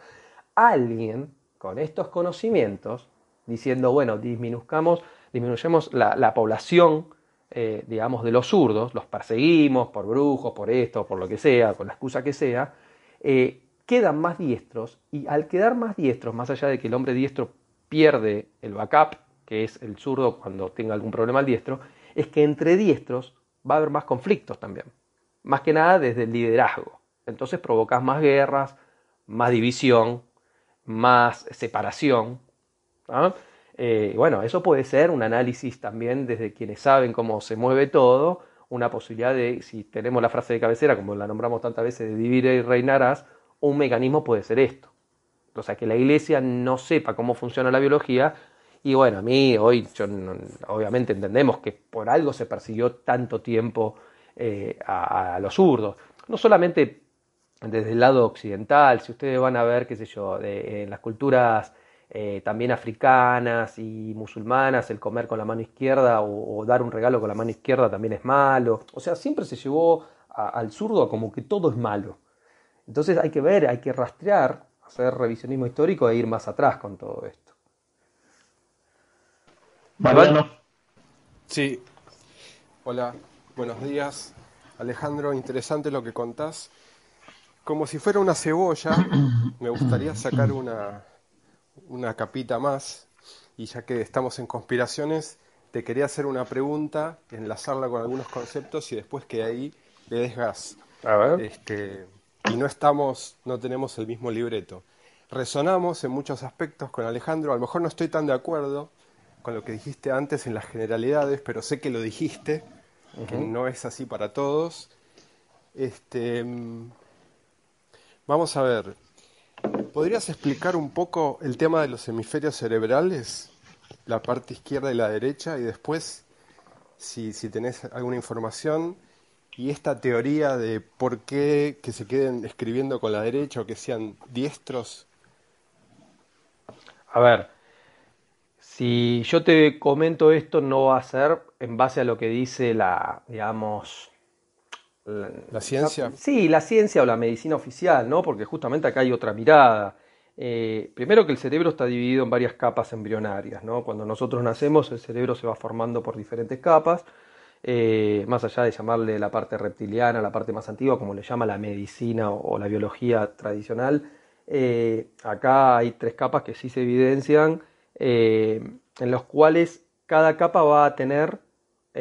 alguien con estos conocimientos, diciendo, bueno, disminuzcamos, disminuyamos la, población, eh, digamos, de los zurdos, los perseguimos por brujos, por esto, por lo que sea, con la excusa que sea, eh, quedan más diestros y al quedar más diestros, más allá de que el hombre diestro pierde el backup, que es el zurdo cuando tenga algún problema al diestro, es que entre diestros va a haber más conflictos también. Más que nada desde el liderazgo. Entonces provocas más guerras, más división, más separación. Eh, bueno, eso puede ser un análisis también desde quienes saben cómo se mueve todo, una posibilidad de, si tenemos la frase de cabecera, como la nombramos tantas veces, de divide y reinarás, un mecanismo puede ser esto. O sea, que la iglesia no sepa cómo funciona la biología, y bueno, a mí hoy, obviamente entendemos que por algo se persiguió tanto tiempo eh, a, los zurdos. No solamente desde el lado occidental, si ustedes van a ver, qué sé yo, en las culturas eh, también africanas y musulmanas, el comer con la mano izquierda o, dar un regalo con la mano izquierda también es malo. O sea, siempre se llevó al zurdo como que todo es malo. Entonces hay que ver, hay que rastrear, hacer revisionismo histórico e ir más atrás con todo esto. Mariano. Sí. Hola, buenos días. Alejandro, interesante lo que contás. Como si fuera una cebolla, me gustaría sacar una, una capita más. Y ya que estamos en conspiraciones, te quería hacer una pregunta, enlazarla con algunos conceptos y después que ahí le des gas. A ver. Este, y no estamos, no tenemos el mismo libreto. Resonamos en muchos aspectos con Alejandro, a lo mejor no estoy tan de acuerdo, con lo que dijiste antes en las generalidades, pero sé que lo dijiste, que no es así para todos. Este, vamos a ver, ¿podrías explicar un poco el tema de los hemisferios cerebrales, la parte izquierda y la derecha, y después, si, tenés alguna información, y esta teoría de por qué que se queden escribiendo con la derecha o que sean diestros? A ver, si yo te comento esto, no va a ser en base a lo que dice la, digamos... La, ciencia. sí, la ciencia o la medicina oficial, ¿no? Porque justamente acá hay otra mirada. Eh, primero que el cerebro está dividido en varias capas embrionarias, ¿no? Cuando nosotros nacemos, el cerebro se va formando por diferentes capas. Eh, más allá de llamarle la parte reptiliana, la parte más antigua, como le llama la medicina o, la biología tradicional, eh, acá hay tres capas que sí se evidencian eh, en los cuales cada capa va a tener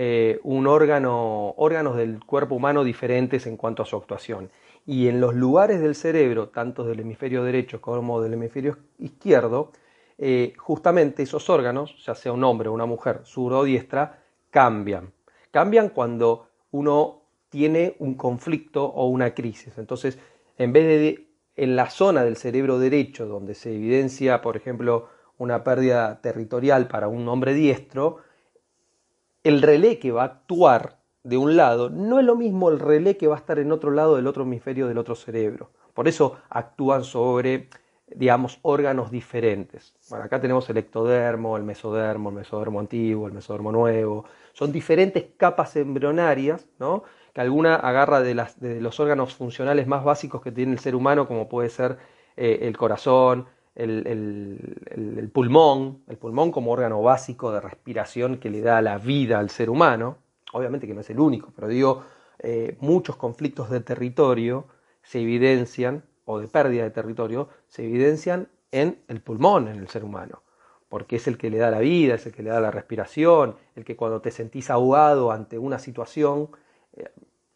eh, un órgano, órganos del cuerpo humano diferentes en cuanto a su actuación. Y en los lugares del cerebro, tanto del hemisferio derecho como del hemisferio izquierdo, eh, justamente esos órganos, ya sea un hombre o una mujer, zurdo o diestra, cambian. Cambian cuando uno tiene un conflicto o una crisis. Entonces, en vez de en la zona del cerebro derecho, donde se evidencia, por ejemplo, una pérdida territorial para un hombre diestro, el relé que va a actuar de un lado no es lo mismo el relé que va a estar en otro lado del otro hemisferio del otro cerebro. Por eso actúan sobre, digamos, órganos diferentes. Bueno, acá tenemos el ectodermo, el mesodermo, el mesodermo antiguo, el mesodermo nuevo. Son diferentes capas embrionarias, ¿no? Que alguna agarra de, los órganos funcionales más básicos que tiene el ser humano, como puede ser eh, el corazón, el, pulmón, el pulmón como órgano básico de respiración que le da la vida al ser humano, obviamente que no es el único, pero digo, eh, muchos conflictos de territorio se evidencian, o de pérdida de territorio, se evidencian en el pulmón, en el ser humano, porque es el que le da la vida, es el que le da la respiración, el que cuando te sentís ahogado ante una situación eh,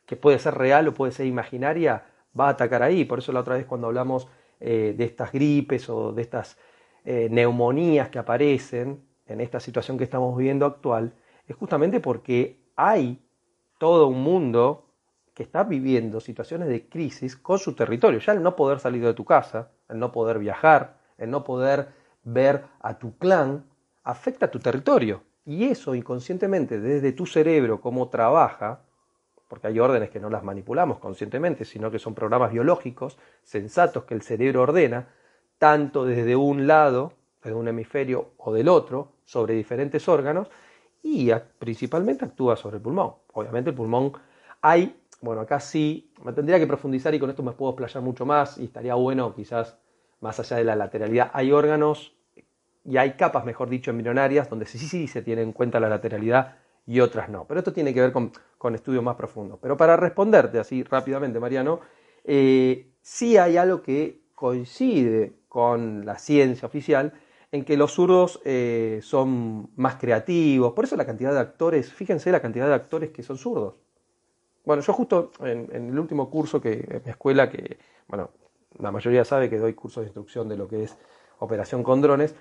que puede ser real o puede ser imaginaria, va a atacar ahí. Por eso la otra vez cuando hablamos eh, de estas gripes o de estas eh, neumonías que aparecen en esta situación que estamos viviendo actual, es justamente porque hay todo un mundo que está viviendo situaciones de crisis con su territorio. Ya el no poder salir de tu casa, el no poder viajar, el no poder ver a tu clan, afecta a tu territorio. Y eso inconscientemente, desde tu cerebro, cómo trabaja, porque hay órdenes que no las manipulamos conscientemente, sino que son programas biológicos, sensatos, que el cerebro ordena, tanto desde un lado, desde un hemisferio o del otro, sobre diferentes órganos, y principalmente actúa sobre el pulmón. Obviamente el pulmón hay, bueno, acá sí, me tendría que profundizar y con esto me puedo explayar mucho más y estaría bueno quizás más allá de la lateralidad. Hay órganos y hay capas, mejor dicho, embrionarias, donde sí, sí, sí se tiene en cuenta la lateralidad y otras no. Pero esto tiene que ver con, estudios más profundos. Pero para responderte así rápidamente, Mariano, eh, sí hay algo que coincide con la ciencia oficial en que los zurdos eh, son más creativos. Por eso la cantidad de actores, fíjense la cantidad de actores que son zurdos. Bueno, yo justo en, el último curso que en mi escuela, que, bueno, la mayoría sabe que doy cursos de instrucción de lo que es operación con drones,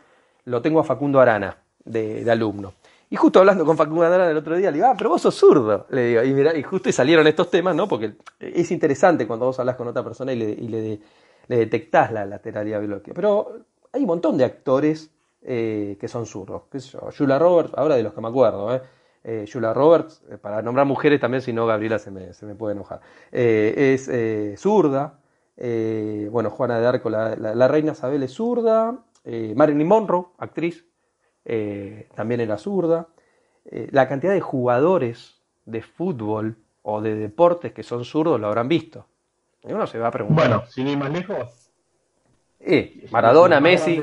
lo tengo a Facundo Arana, de alumno. Y justo hablando con Facundo Arana el otro día, le digo, ah, pero vos sos zurdo. Le digo, y, mira, y justo salieron estos temas, ¿no? Porque es interesante cuando vos hablas con otra persona y le, y detectás la lateralidad biológica. Pero hay un montón de actores eh, que son zurdos. ¿Qué yo? Roberts, ahora de los que me acuerdo, ¿eh? eh Roberts, eh, para nombrar mujeres también, si no Gabriela se me, se me puede enojar. es zurda. bueno, Juana de Arco, la reina Isabel es zurda. Marilyn Monroe, actriz, eh, también era zurda. Eh, la cantidad de jugadores de fútbol o de deportes que son zurdos lo habrán visto. Y uno se va a preguntar. Bueno, sin ir más lejos. Eh, Maradona, Messi,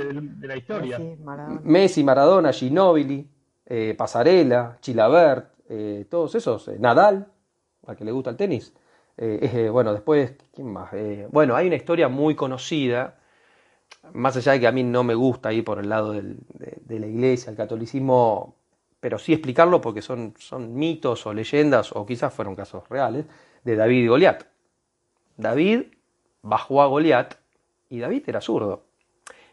Messi, Maradona, Ginóbili, Pasarela, Chilabert, todos esos, Nadal, al que le gusta el tenis. bueno, después, ¿quién más? bueno, hay una historia muy conocida más allá de que a mí no me gusta ir por el lado de, la iglesia, el catolicismo, pero sí explicarlo porque son, mitos o leyendas, o quizás fueron casos reales, de David y Goliat. David bajó a Goliat y David era zurdo.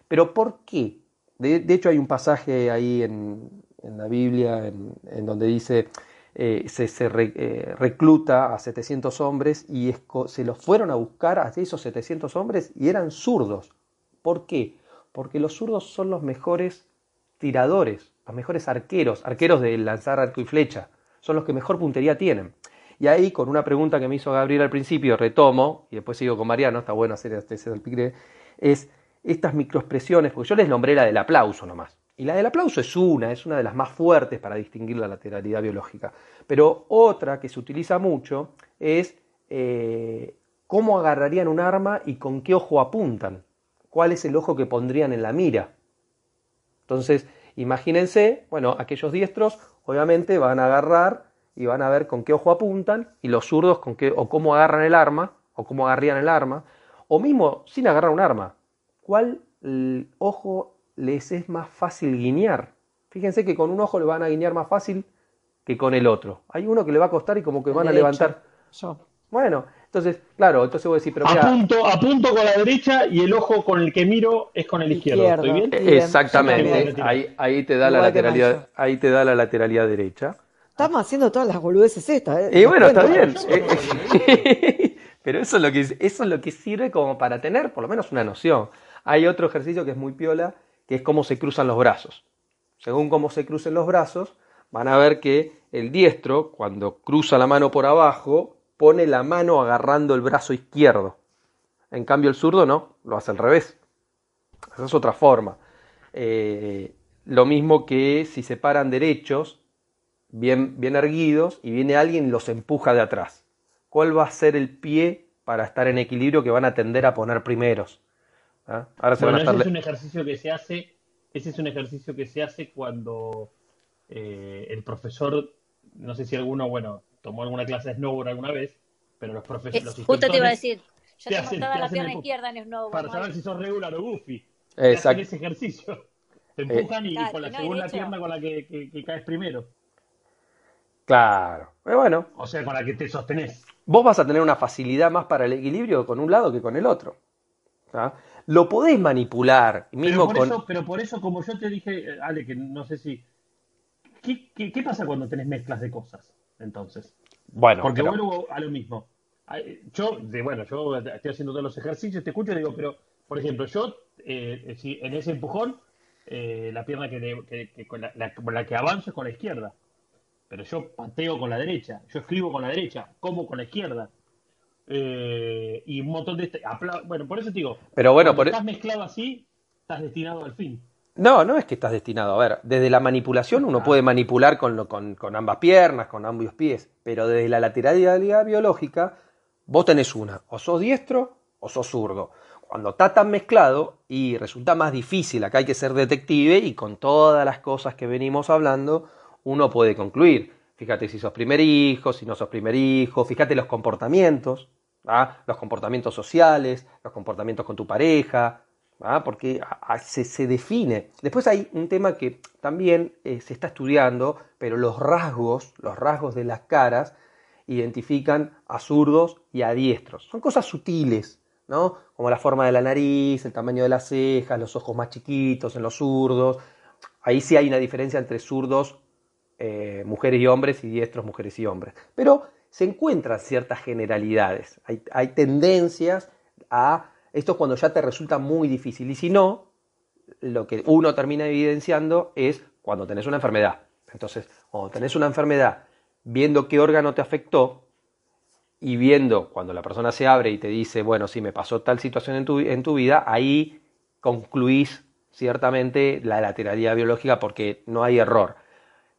Pero ¿por qué? De, hecho hay un pasaje ahí en, la Biblia en, donde dice, eh, se, eh, recluta a 700 hombres y se los fueron a buscar a esos 700 hombres y eran zurdos. ¿Por qué? Porque los zurdos son los mejores tiradores, los mejores arqueros, arqueros de lanzar arco y flecha, son los que mejor puntería tienen. Y ahí, con una pregunta que me hizo Gabriel al principio, retomo, y después sigo con Mariano, está bueno hacer este del picre, es estas microexpresiones, porque yo les nombré la del aplauso nomás. Y la del aplauso es una, es una de las más fuertes para distinguir la lateralidad biológica. Pero otra que se utiliza mucho es eh, cómo agarrarían un arma y con qué ojo apuntan cuál es el ojo que pondrían en la mira. Entonces, imagínense, bueno, aquellos diestros obviamente van a agarrar y van a ver con qué ojo apuntan y los zurdos con qué o cómo agarran el arma o cómo agarrían el arma o mismo sin agarrar un arma. ¿Cuál ojo les es más fácil guiñar? Fíjense que con un ojo le van a guiñar más fácil que con el otro. Hay uno que le va a costar y como que van a levantar. Bueno, entonces, claro, entonces voy a decir, pero mira, apunto, apunto con la derecha y el ojo con el que miro es con el izquierdo. ¿Estoy bien? Exactamente. Ahí, ahí te da la lateralidad, ahí te da la lateralidad derecha. Estamos haciendo todas las boludeces estas. ¿eh? Y bueno, está bien. pero eso es lo que eso es lo que sirve como para tener por lo menos una noción. Hay otro ejercicio que es muy piola, que es cómo se cruzan los brazos. Según cómo se crucen los brazos, van a ver que el diestro, cuando cruza la mano por abajo, pone la mano agarrando el brazo izquierdo. En cambio el zurdo no, lo hace al revés. Esa es otra forma. Eh, lo mismo que si se paran derechos, bien, bien erguidos, y viene alguien y los empuja de atrás. ¿Cuál va a ser el pie para estar en equilibrio que van a tender a poner primeros? ¿ah? Ahora se van a estar... ese es un ejercicio que se hace, ese es un ejercicio que se hace cuando eh, el profesor, no sé si alguno, bueno, tomó alguna clase de snowboard alguna vez, pero los profesores... Justo te iba a decir, yo te, hacen, la pierna izquierda en snowboard. Para saber si sos regular o goofy. Exacto. ese ejercicio. Te eh, empujan y, con la segunda pierna con la que, caes primero. Claro. bueno. O sea, con la que te sostenés. Vos vas a tener una facilidad más para el equilibrio con un lado que con el otro. Lo podés manipular. Mismo pero, por eso, pero por eso, como yo te dije, eh, Ale, que no sé si. ¿Qué, qué, pasa cuando tenés mezclas de cosas? Entonces. Bueno. Porque vuelvo a lo mismo. Yo, de, bueno, yo estoy haciendo todos los ejercicios, te escucho y digo, pero, por ejemplo, yo, eh, si en ese empujón, eh, la pierna que, con, la, que avanzo es con la izquierda. Pero yo pateo con la derecha, yo escribo con la derecha, como con la izquierda. Eh, y un montón de... Este, bueno, por eso te digo, pero bueno, por... E- estás mezclado así, estás destinado al fin. No, no es que estás destinado. A ver, desde la manipulación uno puede manipular con, lo, con, con, ambas piernas, con ambos pies, pero desde la lateralidad biológica, vos tenés una, o sos diestro o sos zurdo. Cuando está tan mezclado y resulta más difícil, acá hay que ser detective y con todas las cosas que venimos hablando, uno puede concluir. Fíjate si sos primer hijo, si no sos primer hijo, fíjate los comportamientos, los comportamientos sociales, los comportamientos con tu pareja, porque se, define. Después hay un tema que también eh, se está estudiando, pero los rasgos, los rasgos de las caras, identifican a zurdos y a diestros. Son cosas sutiles, ¿no? Como la forma de la nariz, el tamaño de las cejas, los ojos más chiquitos en los zurdos. Ahí sí hay una diferencia entre zurdos, eh, mujeres y hombres, y diestros, mujeres y hombres. Pero se encuentran ciertas generalidades. Hay, hay tendencias a esto es cuando ya te resulta muy difícil. Y si no, lo que uno termina evidenciando es cuando tenés una enfermedad. Entonces, cuando tenés una enfermedad, viendo qué órgano te afectó y viendo cuando la persona se abre y te dice, bueno, si me pasó tal situación en tu, en tu vida, ahí concluís ciertamente la lateralidad biológica porque no hay error.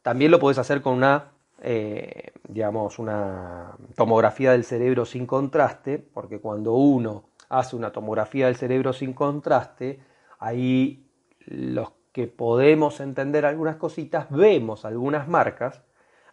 También lo puedes hacer con una, eh, digamos, una tomografía del cerebro sin contraste, porque cuando uno hace una tomografía del cerebro sin contraste, ahí los que podemos entender algunas cositas, vemos algunas marcas,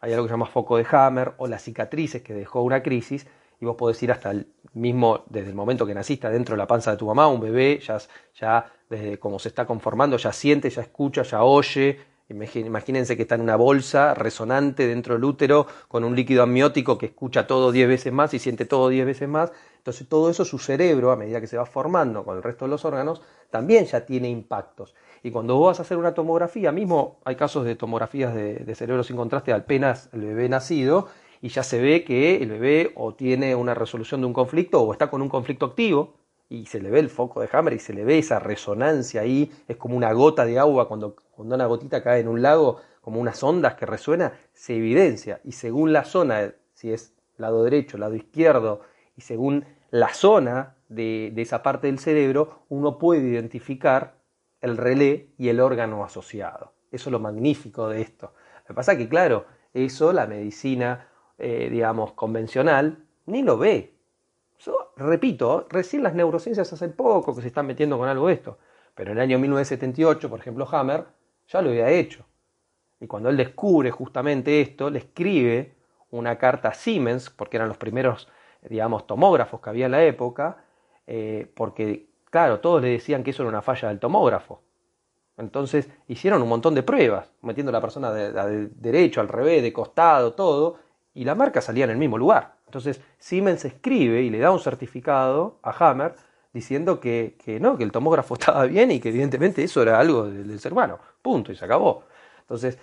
hay algo que se llama foco de Hammer o las cicatrices que dejó una crisis, y vos podés ir hasta el mismo, desde el momento que naciste dentro de la panza de tu mamá, un bebé, ya, ya desde cómo se está conformando, ya siente, ya escucha, ya oye, Imagínense que está en una bolsa resonante dentro del útero con un líquido amniótico que escucha todo 10 veces más y siente todo 10 veces más. Entonces todo eso su cerebro, a medida que se va formando con el resto de los órganos, también ya tiene impactos. Y cuando vos vas a hacer una tomografía, mismo hay casos de tomografías de, cerebro sin contraste apenas el bebé nacido, y ya se ve que el bebé o tiene una resolución de un conflicto o está con un conflicto activo, y se le ve el foco de Hammer y se le ve esa resonancia ahí, es como una gota de agua cuando, cuando una gotita cae en un lago, como unas ondas que resuena, se evidencia. Y según la zona, si es lado derecho, lado izquierdo, y según la zona de, esa parte del cerebro, uno puede identificar el relé y el órgano asociado. Eso es lo magnífico de esto. Lo que pasa es que, claro, eso la medicina, eh, digamos, convencional, ni lo ve. Yo, repito, recién las neurociencias hace poco que se están metiendo con algo de esto. Pero en el año 1978, por ejemplo, Hammer ya lo había hecho. Y cuando él descubre justamente esto, le escribe una carta a Siemens, porque eran los primeros, digamos, tomógrafos que había en la época, eh, porque, claro, todos le decían que eso era una falla del tomógrafo. Entonces hicieron un montón de pruebas, metiendo a la persona de derecho, al revés, de costado, todo, y la marca salía en el mismo lugar. Entonces Siemens escribe y le da un certificado a Hammer diciendo que, no, que el tomógrafo estaba bien y que evidentemente eso era algo del, ser humano. Punto, y se acabó. Entonces,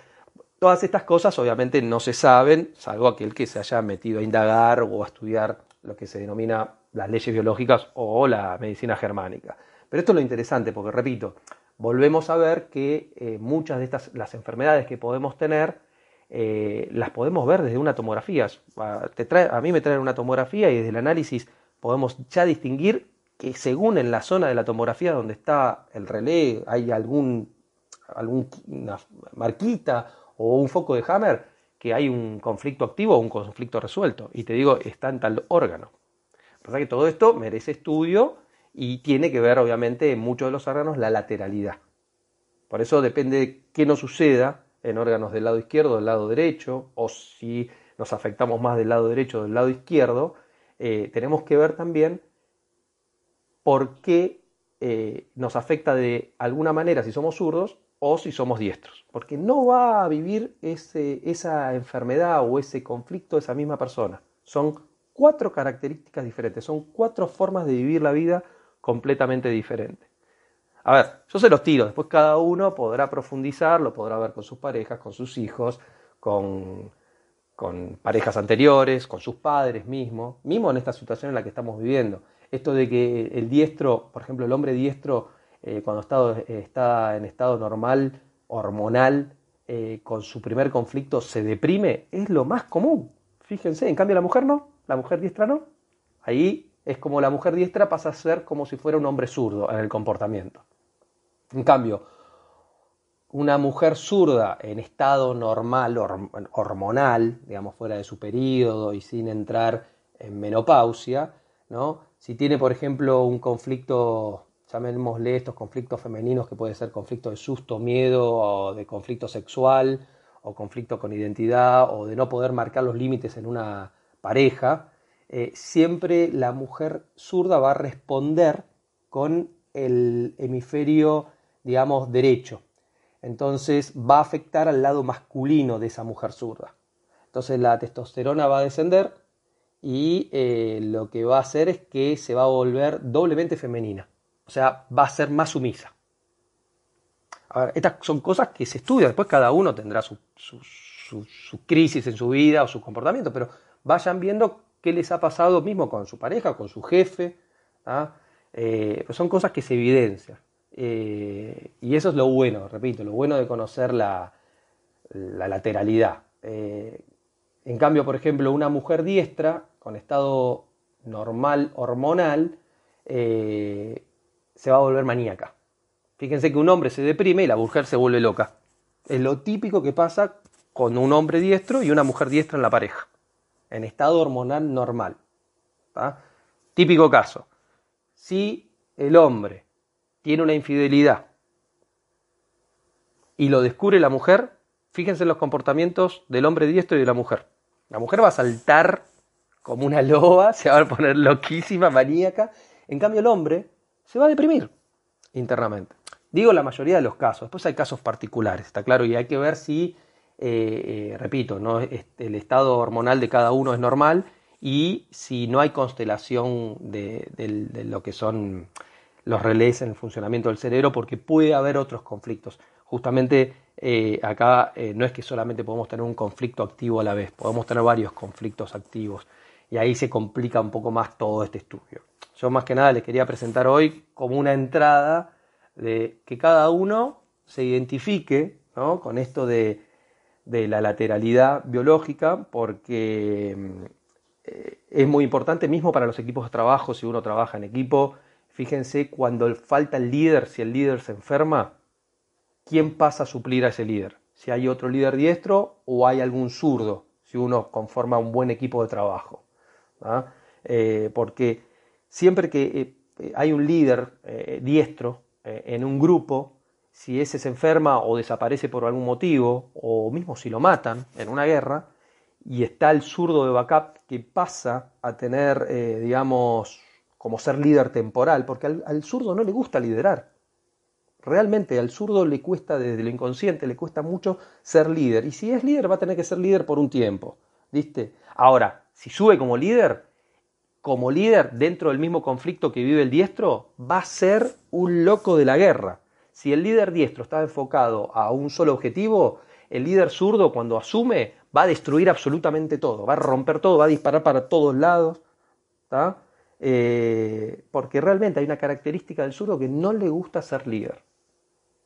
todas estas cosas obviamente no se saben, salvo aquel que se haya metido a indagar o a estudiar lo que se denomina las leyes biológicas o la medicina germánica. Pero esto es lo interesante, porque repito, volvemos a ver que eh, muchas de estas, las enfermedades que podemos tener, eh, las podemos ver desde una tomografía. a mí me traen una tomografía y desde el análisis podemos ya distinguir que según en la zona de la tomografía donde está el relé hay algún, alguna marquita o un foco de Hammer que hay un conflicto activo o un conflicto resuelto. Y te digo, está en tal órgano. Pasa que todo esto merece estudio y tiene que ver obviamente en muchos de los órganos la lateralidad. Por eso depende de qué nos suceda en órganos del lado izquierdo del lado derecho, o si nos afectamos más del lado derecho o del lado izquierdo, eh, tenemos que ver también por qué eh, nos afecta de alguna manera si somos zurdos o si somos diestros. Porque no va a vivir esa enfermedad o ese conflicto esa misma persona. Son cuatro características diferentes, son cuatro formas de vivir la vida completamente diferentes. A ver, yo se los tiro, después cada uno podrá profundizar, lo podrá ver con sus parejas, con sus hijos, con, con parejas anteriores, con sus padres mismos, mismo en esta situación en la que estamos viviendo. Esto de que el diestro, por ejemplo, el hombre diestro, eh, cuando está, en estado normal, hormonal, eh, con su primer conflicto se deprime, es lo más común. Fíjense, en cambio la mujer no, la mujer diestra no. Ahí es como la mujer diestra pasa a ser como si fuera un hombre zurdo en el comportamiento. En cambio, una mujer zurda en estado normal, hormonal, digamos fuera de su periodo y sin entrar en menopausia, ¿no? Si tiene, por ejemplo, un conflicto, llamémosle estos conflictos femeninos, que puede ser conflicto de susto, miedo, o de conflicto sexual, o conflicto con identidad, o de no poder marcar los límites en una pareja, eh, siempre la mujer zurda va a responder con el hemisferio, digamos, derecho. Entonces va a afectar al lado masculino de esa mujer zurda. Entonces la testosterona va a descender y eh, lo que va a hacer es que se va a volver doblemente femenina, o sea, va a ser más sumisa. A ver, estas son cosas que se estudian, después cada uno tendrá su, crisis en su vida o su comportamiento, pero vayan viendo qué les ha pasado mismo con su pareja, con su jefe, ¿ah? eh, pues son cosas que se evidencian. Eh, y eso es lo bueno, repito, lo bueno de conocer la, la lateralidad. en cambio, por ejemplo, una mujer diestra con estado normal hormonal, eh, se va a volver maníaca. Fíjense que un hombre se deprime y la mujer se vuelve loca. Es lo típico que pasa con un hombre diestro y una mujer diestra en la pareja, en estado hormonal normal. Típico caso. Si el hombre tiene una infidelidad y lo descubre la mujer, fíjense en los comportamientos del hombre diestro y de la mujer. La mujer va a saltar como una loba, se va a poner loquísima, maníaca. En cambio, el hombre se va a deprimir internamente. Digo la mayoría de los casos, después hay casos particulares, está claro, y hay que ver si, eh, eh, repito, ¿no? el estado hormonal de cada uno es normal y si no hay constelación de, lo que son los relés en el funcionamiento del cerebro, porque puede haber otros conflictos. Justamente eh, acá no es que solamente podemos tener un conflicto activo a la vez, podemos tener varios conflictos activos y ahí se complica un poco más todo este estudio. Yo más que nada les quería presentar hoy como una entrada de que cada uno se identifique con esto de, la lateralidad biológica, porque eh, es muy importante mismo para los equipos de trabajo, si uno trabaja en equipo, fíjense cuando falta el líder, si el líder se enferma, ¿quién pasa a suplir a ese líder? Si hay otro líder diestro o hay algún zurdo, si uno conforma un buen equipo de trabajo. ¿ah? Eh, porque siempre que eh, hay un líder eh, diestro en un grupo, si ese se enferma o desaparece por algún motivo, o mismo si lo matan en una guerra, y está el zurdo de backup que pasa a tener, digamos, como ser líder temporal, porque al, al, zurdo no le gusta liderar. Realmente al zurdo le cuesta desde lo inconsciente, le cuesta mucho ser líder. Y si es líder, va a tener que ser líder por un tiempo. ¿Viste? Ahora, si sube como líder, como líder dentro del mismo conflicto que vive el diestro, va a ser un loco de la guerra. Si el líder diestro está enfocado a un solo objetivo, el líder zurdo cuando asume va a destruir absolutamente todo, va a romper todo, va a disparar para todos lados, eh, porque realmente hay una característica del zurdo que no le gusta ser líder.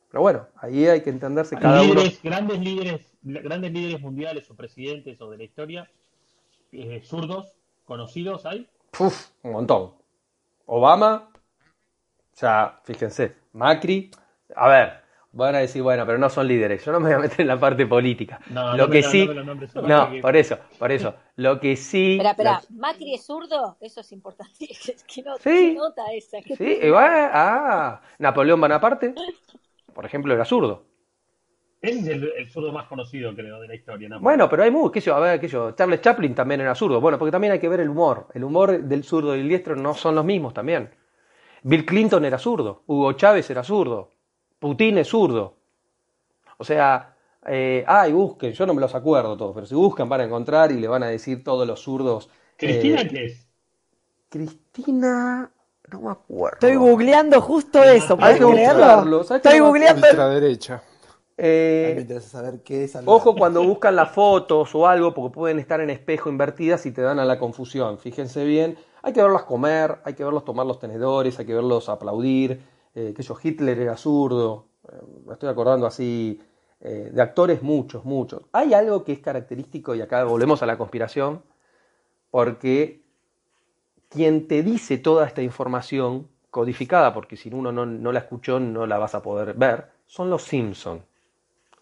Pero bueno, ahí hay que entenderse cada líderes, Grandes líderes, grandes líderes mundiales o presidentes o de la historia eh, zurdos conocidos hay? Uf, un montón. Obama, o sea, fíjense, Macri, a ver, van a decir, bueno, pero no son líderes. Yo no me voy a meter en la parte política. No, lo que sí, no, por eso, por eso. Lo que sí. Espera, espera, Macri es zurdo, eso es importante. ¿Qué, nota esa? sí, igual, ah, Napoleón Bonaparte, por ejemplo, era zurdo. Ese es el, zurdo más conocido, creo, de la historia. Bueno, pero hay muchos, qué sé yo, a ver, qué yo, Charles Chaplin también era zurdo. Bueno, porque también hay que ver el humor. El humor del zurdo y el diestro no son los mismos también. Bill Clinton era zurdo, Hugo Chávez era zurdo, Putin es zurdo. O sea, eh, ay, busquen, yo no me los acuerdo todos, pero si buscan van a encontrar y le van a decir todos los zurdos. ¿Cristina eh, qué es? Cristina, no me acuerdo. Estoy googleando justo eso. Hay que googlearlo. Estoy googleando. derecha. Eh, me interesa saber qué es. Ojo cuando buscan las fotos o algo, porque pueden estar en espejo invertidas y te dan a la confusión. Fíjense bien, hay que verlas comer, hay que verlos tomar los tenedores, hay que verlos aplaudir. Eh, que yo, Hitler era zurdo. Eh, me estoy acordando así eh, de actores muchos, muchos. Hay algo que es característico, y acá volvemos a la conspiración, porque quien te dice toda esta información codificada, porque si uno no, no la escuchó no la vas a poder ver, son los Simpsons.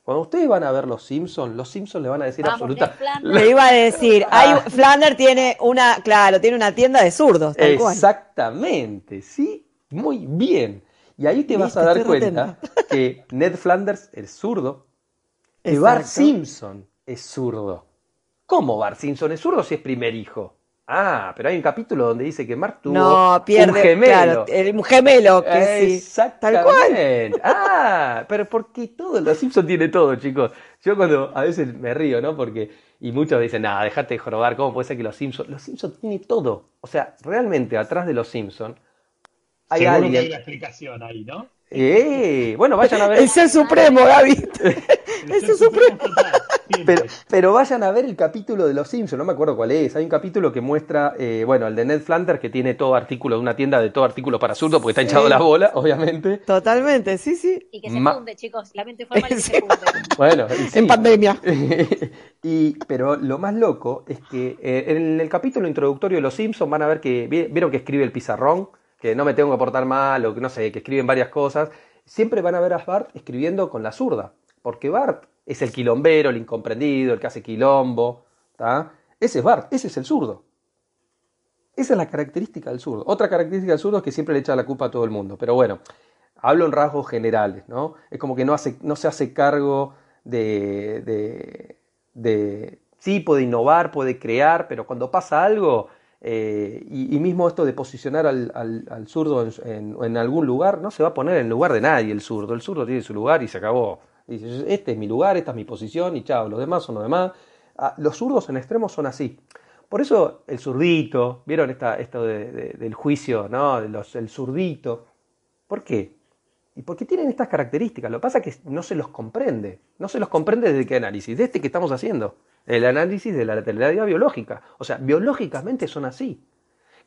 Cuando ustedes van a ver Los Simpsons, Los Simpsons le van a decir absolutamente... Le iba a decir, hay, Flanders tiene una, claro, tiene una tienda de zurdos, tal Exactamente, sí, muy bien. Y ahí te vas a dar cuenta que Ned Flanders es zurdo y Bart Simpson es zurdo. ¿Cómo Bart Simpson es zurdo si es primer hijo? Ah, pero hay un capítulo donde dice que Mark tuvo no, pierde, un gemelo. Claro, un gemelo que sí. Tal cual. Ah, pero porque todo, los Simpsons tiene todo, chicos. Yo cuando a veces me río, ¿no? Porque, y muchos dicen, nada, dejate de jorobar, ¿cómo puede ser que los Simpsons? Los Simpsons tienen todo. O sea, realmente atrás de los Simpsons hay Seguro alguien. Que hay una explicación ahí, ¿no? Eh, bueno, vayan a ver. El ser supremo, Gaby. el ser supremo. Pero, pero, vayan a ver el capítulo de Los Simpsons, no me acuerdo cuál es. Hay un capítulo que muestra, eh, bueno, el de Ned Flanders, que tiene todo artículo de una tienda de todo artículo para zurdo, porque está hinchado la bola, obviamente. Totalmente, sí, sí. Y que se funde, chicos. La mente formal que se funde. Bueno, en pandemia. y, pero lo más loco es que eh, en el capítulo introductorio de Los Simpsons van a ver que, vieron que escribe el pizarrón, que no me tengo que portar mal, o que no sé, que escriben varias cosas. Siempre van a ver a Bart escribiendo con la zurda, porque Bart es el quilombero, el incomprendido, el que hace quilombo. Ese es Bart, ese es el zurdo. Esa es la característica del zurdo. Otra característica del zurdo es que siempre le echa la culpa a todo el mundo. Pero bueno, hablo en rasgos generales, ¿no? Es como que no, hace, no se hace cargo de, de, de, Sí, puede innovar, puede crear, pero cuando pasa algo, eh, y, mismo esto de posicionar al, al, zurdo en, en, algún lugar, no se va a poner en lugar de nadie el zurdo. El zurdo tiene su lugar y se acabó. Dice, este es mi lugar, esta es mi posición y chao, los demás son los demás. Ah, los zurdos en extremos son así. Por eso el zurdito, ¿vieron esta, esto del juicio, ¿no? El zurdito. ¿Por qué? Y porque tienen estas características. Lo que pasa es que no se los comprende. No se los comprende desde qué análisis, de este que estamos haciendo. El análisis de la lateralidad biológica. O sea, biológicamente son así.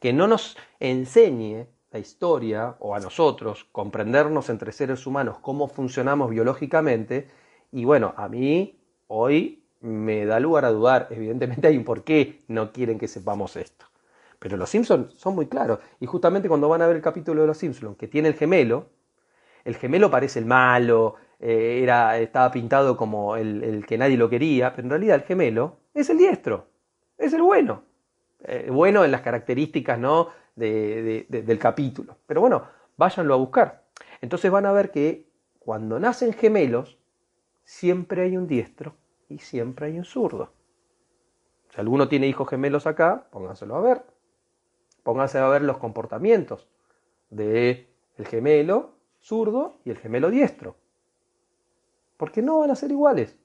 Que no nos enseñe la historia o a nosotros comprendernos entre seres humanos cómo funcionamos biológicamente y bueno, a mí hoy me da lugar a dudar, evidentemente hay un por qué no quieren que sepamos esto. Pero los Simpsons son muy claros y justamente cuando van a ver el capítulo de los Simpsons que tiene el gemelo, el gemelo parece el malo, eh, era, estaba pintado como el, que nadie lo quería, pero en realidad el gemelo es el diestro, es el bueno. Eh, bueno en las características ¿no? Del capítulo. Pero bueno, váyanlo a buscar. Entonces van a ver que cuando nacen gemelos, siempre hay un diestro y siempre hay un zurdo. Si alguno tiene hijos gemelos acá, pónganselo a ver. Pónganse a ver los comportamientos de el gemelo zurdo y el gemelo diestro. Porque no van a ser iguales.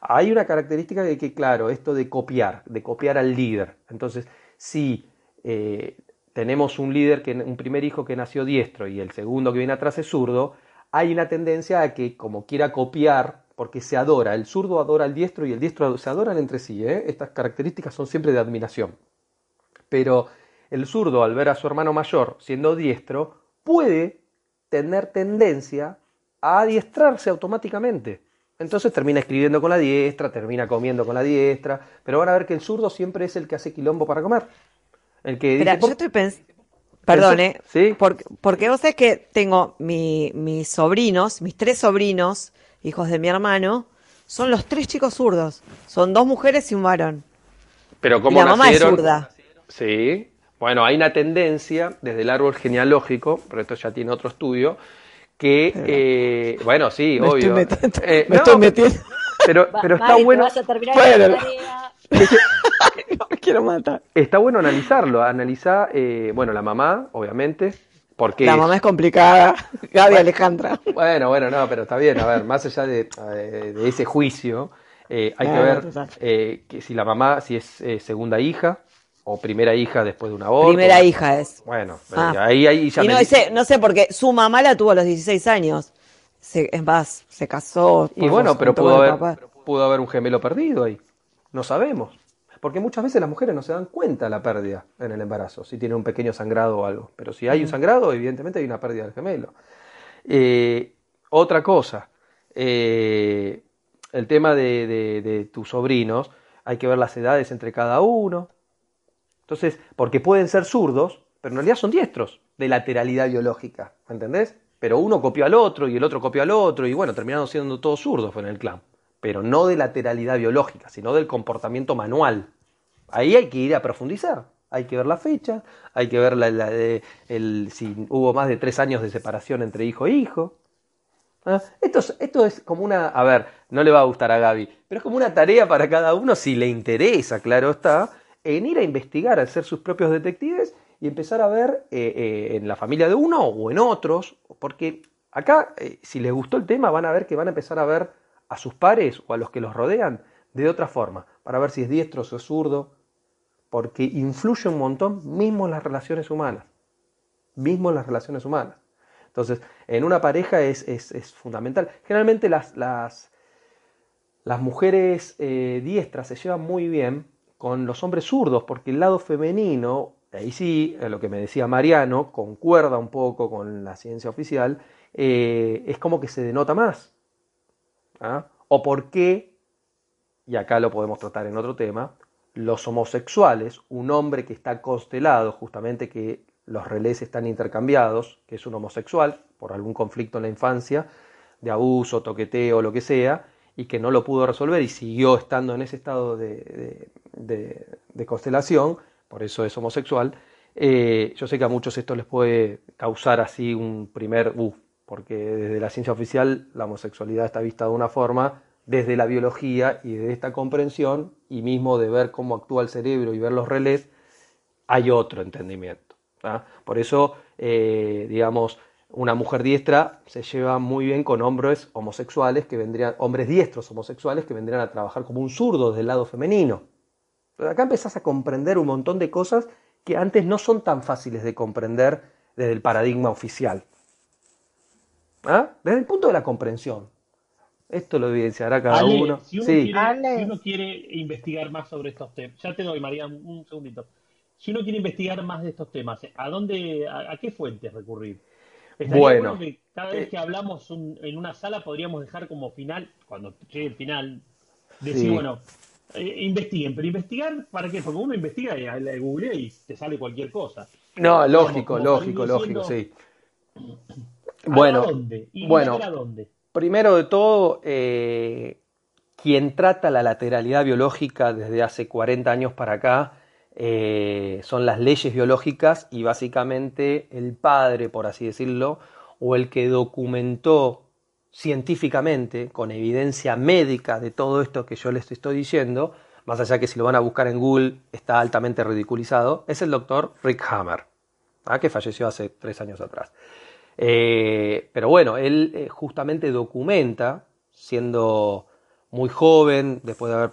Hay una característica de que, claro, esto de copiar, de copiar al líder. Entonces, si eh, tenemos un líder, que, un primer hijo que nació diestro y el segundo que viene atrás es zurdo, hay una tendencia a que como quiera copiar, porque se adora, el zurdo adora al diestro y el diestro se adoran entre sí, ¿eh? estas características son siempre de admiración. Pero el zurdo al ver a su hermano mayor siendo diestro puede tener tendencia a adiestrarse automáticamente. Entonces termina escribiendo con la diestra, termina comiendo con la diestra, pero van a ver que el zurdo siempre es el que hace quilombo para comer. El que yo estoy pensando. Perdón, ¿eh? ¿Sí? Porque, porque vos sabés que tengo mi, mis sobrinos, mis tres sobrinos, hijos de mi hermano, son los tres chicos zurdos. Son dos mujeres y un varón. Pero como la mamá es zurda. Sí. Bueno, hay una tendencia desde el árbol genealógico, pero esto ya tiene otro estudio, que, eh, bueno, sí, obvio. me estoy metiendo. Pero, pero está bueno. quiero matar. Está bueno analizarlo, analizar, eh, bueno, la mamá, obviamente, porque... La mamá es complicada, Gaby Alejandra. Bueno, bueno, no, pero está bien, a ver, más allá de, ese juicio, eh, hay que ver eh, que si la mamá, si es segunda hija, o primera hija después de una aborto. Primera hija es. Bueno, ah. ahí, ahí ya y no, sé, no sé, porque su mamá la tuvo a los 16 años. es más, se casó. Y bueno, pero pudo haber, pudo haber un gemelo perdido ahí. No sabemos. Porque muchas veces las mujeres no se dan cuenta de la pérdida en el embarazo, si tiene un pequeño sangrado o algo. Pero si hay un sangrado, evidentemente hay una pérdida del gemelo. Eh, otra cosa, eh, el tema de, tus sobrinos, hay que ver las edades entre cada uno. Entonces, porque pueden ser zurdos, pero en realidad son diestros de lateralidad biológica, ¿entendés? Pero uno copió al otro y el otro copió al otro y bueno, terminaron siendo todos zurdos en el clan pero no de lateralidad biológica, sino del comportamiento manual. Ahí hay que ir a profundizar. Hay que ver la fecha, hay que ver la, de, el, si hubo más de tres años de separación entre hijo e hijo. ¿Ah? Esto, es, esto es como una, a ver, no le va a gustar a Gaby, pero es como una tarea para cada uno, si le interesa, claro está, en ir a investigar, a ser sus propios detectives y empezar a ver eh, eh, en la familia de uno o en otros, porque acá, eh, si les gustó el tema, van a ver que van a empezar a ver a sus pares o a los que los rodean de otra forma, para ver si es diestro o es zurdo, porque influye un montón mismo en las relaciones humanas, mismo en las relaciones humanas. Entonces, en una pareja es, fundamental. Generalmente las, las, las mujeres eh, diestras se llevan muy bien con los hombres zurdos, porque el lado femenino, ahí sí, lo que me decía Mariano, concuerda un poco con la ciencia oficial, eh, es como que se denota más. ¿Ah? O por qué, y acá lo podemos tratar en otro tema, los homosexuales, un hombre que está constelado, justamente que los relés están intercambiados, que es un homosexual, por algún conflicto en la infancia, de abuso, toqueteo, lo que sea, y que no lo pudo resolver y siguió estando en ese estado de, constelación, por eso es homosexual. Eh, yo sé que a muchos esto les puede causar así un primer, uh, porque desde la ciencia oficial la homosexualidad está vista de una forma, desde la biología y de esta comprensión, y mismo de ver cómo actúa el cerebro y ver los relés, hay otro entendimiento. Por eso, eh, digamos, una mujer diestra se lleva muy bien con hombres homosexuales que vendrían, hombres diestros homosexuales que vendrían a trabajar como un zurdo del lado femenino. Pero acá empezás a comprender un montón de cosas que antes no son tan fáciles de comprender desde el paradigma oficial. ¿Ah? Desde el punto de la comprensión. Esto lo evidenciará cada uno. Si uno, quiere, si uno, quiere, investigar más sobre estos temas, ya te doy, María, un segundito. Si uno quiere investigar más de estos temas, ¿a dónde, a, qué fuentes recurrir? bueno, cada vez eh, que hablamos en una sala podríamos dejar como final, cuando llegue el final, decir, bueno, eh, investiguen, pero investigar, ¿para qué? Porque uno investiga y le googlea y te sale cualquier cosa. No, lógico, lógico, lógico, sí. Bueno, bueno primero de todo, eh, quien trata la lateralidad biológica desde hace 40 años para acá eh, son las leyes biológicas y básicamente el padre, por así decirlo, o el que documentó científicamente, con evidencia médica de todo esto que yo les estoy diciendo, más allá que si lo van a buscar en Google está altamente ridiculizado, es el doctor Rick Hammer, ¿ah? que falleció hace tres años atrás. Eh, pero bueno, él eh, justamente documenta, siendo muy joven, después de haber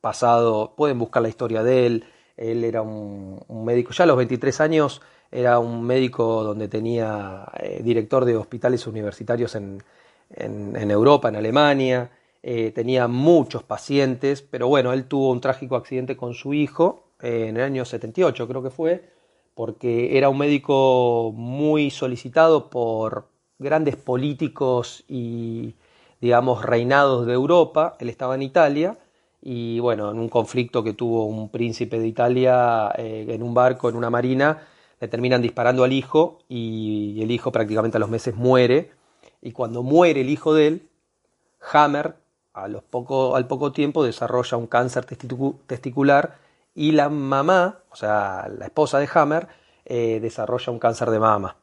pasado, pueden buscar la historia de él, él era un, médico, ya a los 23 años era un médico donde tenía eh, director de hospitales universitarios en, en, Europa, en Alemania, tenía muchos pacientes, pero bueno, él tuvo un trágico accidente con su hijo en el año 78, creo que fue, porque era un médico muy solicitado por grandes políticos y, digamos, reinados de Europa. Él estaba en Italia y, bueno, en un conflicto que tuvo un príncipe de Italia eh, en un barco, en una marina, le terminan disparando al hijo y el hijo prácticamente a los meses muere. Y cuando muere el hijo de él, Hammer a al poco tiempo desarrolla un cáncer testicular y la mamá, o sea, la esposa de Hammer, eh, desarrolla un cáncer de mama,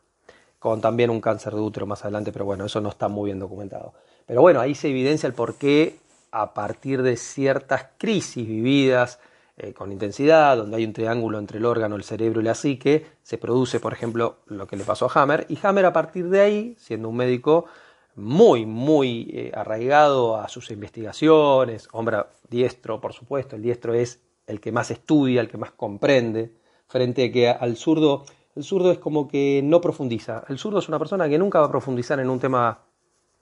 con también un cáncer de útero más adelante, pero bueno, eso no está muy bien documentado. Pero bueno, ahí se evidencia el por qué a partir de ciertas crisis vividas eh, con intensidad, donde hay un triángulo entre el órgano, el cerebro y la psique, se produce, por ejemplo, lo que le pasó a Hammer, y Hammer a partir de ahí, siendo un médico muy, muy eh, arraigado a sus investigaciones, hombre diestro, por supuesto, el diestro es el que más estudia, el que más comprende, frente a que al zurdo, el zurdo es como que no profundiza. El zurdo es una persona que nunca va a profundizar en un tema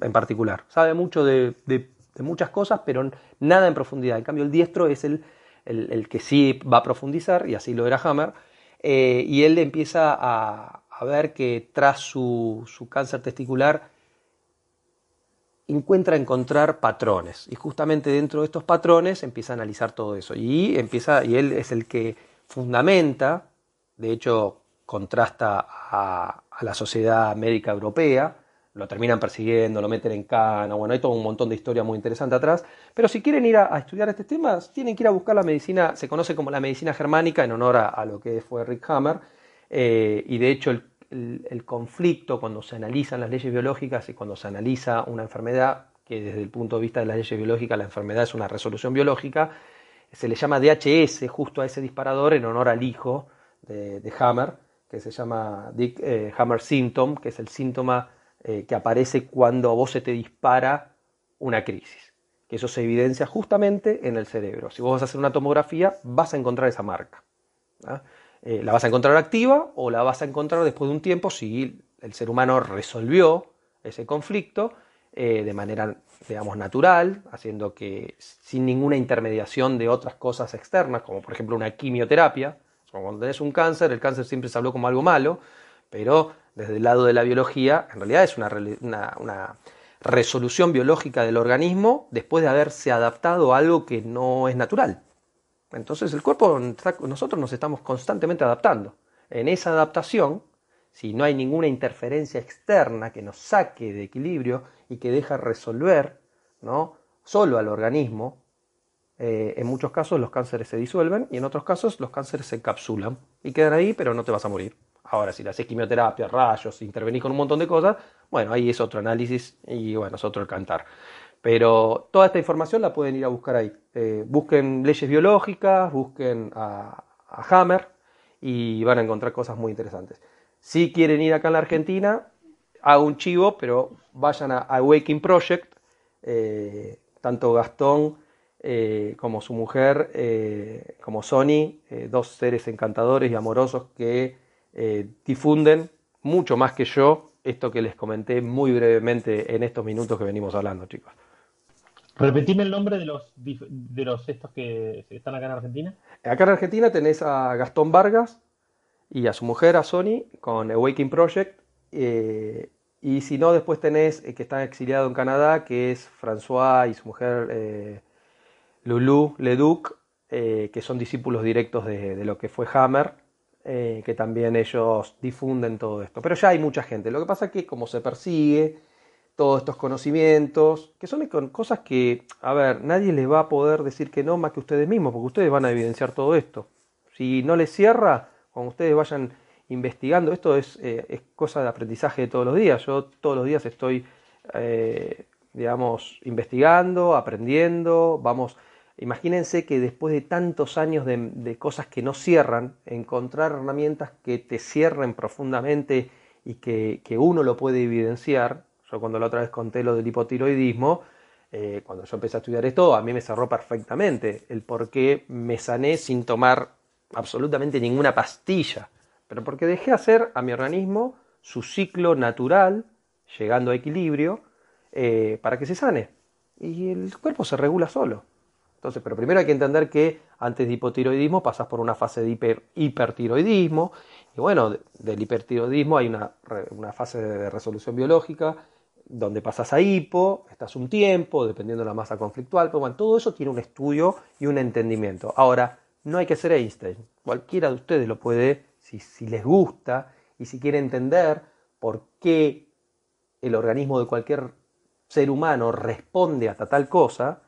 en particular. Sabe mucho de, muchas cosas, pero nada en profundidad. En cambio, el diestro es el, el, que sí va a profundizar, y así lo era Hammer, eh, y él empieza a, a ver que tras su, su cáncer testicular, encuentra encontrar patrones. Y justamente dentro de estos patrones empieza a analizar todo eso. Y empieza y él es el que fundamenta de hecho contrasta a, la sociedad médica europea lo terminan persiguiendo, lo meten en cana, bueno, hay todo un montón de historia muy interesante atrás, pero si quieren ir a, estudiar estos temas, tienen que ir a buscar la medicina, se conoce como la medicina germánica en honor a, lo que fue Rick Hammer, eh, y de hecho el el, conflicto cuando se analizan las leyes biológicas y cuando se analiza una enfermedad, que desde el punto de vista de las leyes biológicas la enfermedad es una resolución biológica, se le llama DHS justo a ese disparador en honor al hijo de, Hammer, que se llama Dick eh, Hammer Symptom, que es el síntoma eh, que aparece cuando a vos se te dispara una crisis. Que eso se evidencia justamente en el cerebro. Si vos vas a hacer una tomografía, vas a encontrar esa marca. ¿ah? Eh, la vas a encontrar activa o la vas a encontrar después de un tiempo si el ser humano resolvió ese conflicto eh, de manera, digamos, natural, haciendo que sin ninguna intermediación de otras cosas externas, como por ejemplo una quimioterapia, cuando tenés un cáncer, el cáncer siempre se habló como algo malo, pero desde el lado de la biología, en realidad es una resolución biológica del organismo después de haberse adaptado a algo que no es natural. Entonces el cuerpo, nosotros nos estamos constantemente adaptando. En esa adaptación, si no hay ninguna interferencia externa que nos saque de equilibrio y que deja resolver ¿no? solo al organismo, eh, en muchos casos los cánceres se disuelven y en otros casos los cánceres se encapsulan y quedan ahí, pero no te vas a morir. Ahora, si le haces quimioterapia, rayos, intervenís con un montón de cosas, bueno, ahí es otro análisis y bueno, es otro el cantar. Pero toda esta información la pueden ir a buscar ahí. Eh, busquen leyes biológicas, busquen a, Hammer y van a encontrar cosas muy interesantes. Si quieren ir acá en la Argentina, hago un chivo, pero vayan a Awakening Project. Eh, tanto Gastón eh, como su mujer, como Sony, dos seres encantadores y amorosos que difunden mucho más que yo esto que les comenté muy brevemente en estos minutos que venimos hablando, chicos. Repetime el nombre de los, de los estos que están acá en Argentina. Acá en Argentina tenés a Gastón Vargas y a su mujer, a Sony, con Awakening Project. Eh, y si no, después tenés eh, que está exiliado en Canadá, que es François y su mujer eh, Lulu Leduc, que son discípulos directos de, de lo que fue Hammer, que también ellos difunden todo esto. Pero ya hay mucha gente. Lo que pasa es que como se persigue todos estos conocimientos, que son cosas que, a ver, nadie les va a poder decir que no más que ustedes mismos, porque ustedes van a evidenciar todo esto. Si no les cierra, cuando ustedes vayan investigando, esto es, eh, es cosa de aprendizaje de todos los días. Yo todos los días estoy, eh, digamos, investigando, aprendiendo, vamos, imagínense que después de tantos años de, de cosas que no cierran, encontrar herramientas que te cierren profundamente y que, que uno lo puede evidenciar, cuando la otra vez conté lo del hipotiroidismo, eh, cuando yo empecé a estudiar esto, a mí me cerró perfectamente el por qué me sané sin tomar absolutamente ninguna pastilla, pero porque dejé hacer a mi organismo su ciclo natural, llegando a equilibrio, eh, para que se sane. Y el cuerpo se regula solo. Entonces, pero primero hay que entender que antes de hipotiroidismo pasas por una fase de hipertiroidismo. Y bueno, del hipertiroidismo hay una, una fase de resolución biológica donde pasas a hipo, estás un tiempo, dependiendo de la masa conflictual, pero bueno, todo eso tiene un estudio y un entendimiento. Ahora, no hay que ser Einstein, cualquiera de ustedes lo puede si, si les gusta y si quiere entender por qué el organismo de cualquier ser humano responde hasta tal cosa,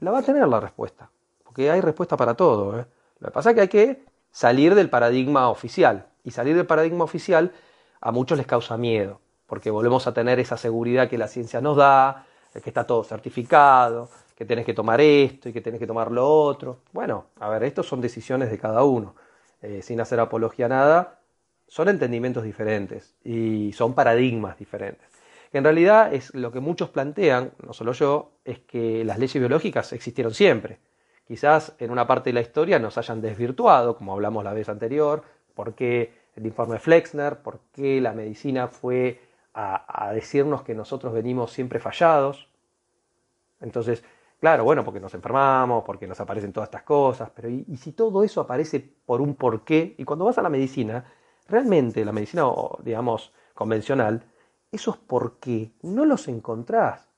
la va a tener la respuesta. Porque hay respuesta para todo. ¿eh? Lo que pasa es que hay que salir del paradigma oficial. Y salir del paradigma oficial a muchos les causa miedo. Porque volvemos a tener esa seguridad que la ciencia nos da, que está todo certificado, que tenés que tomar esto y que tenés que tomar lo otro. Bueno, a ver, estos son decisiones de cada uno. Eh, sin hacer apología a nada, son entendimientos diferentes y son paradigmas diferentes en realidad es lo que muchos plantean, no solo yo, es que las leyes biológicas existieron siempre. Quizás en una parte de la historia nos hayan desvirtuado, como hablamos la vez anterior, por qué el informe Flexner, por qué la medicina fue a, decirnos que nosotros venimos siempre fallados. Entonces, claro, bueno, porque nos enfermamos, porque nos aparecen todas estas cosas, pero ¿y, si todo eso aparece por un porqué? Y cuando vas a la medicina, realmente la medicina, digamos, convencional, esos por qué no los encontrás.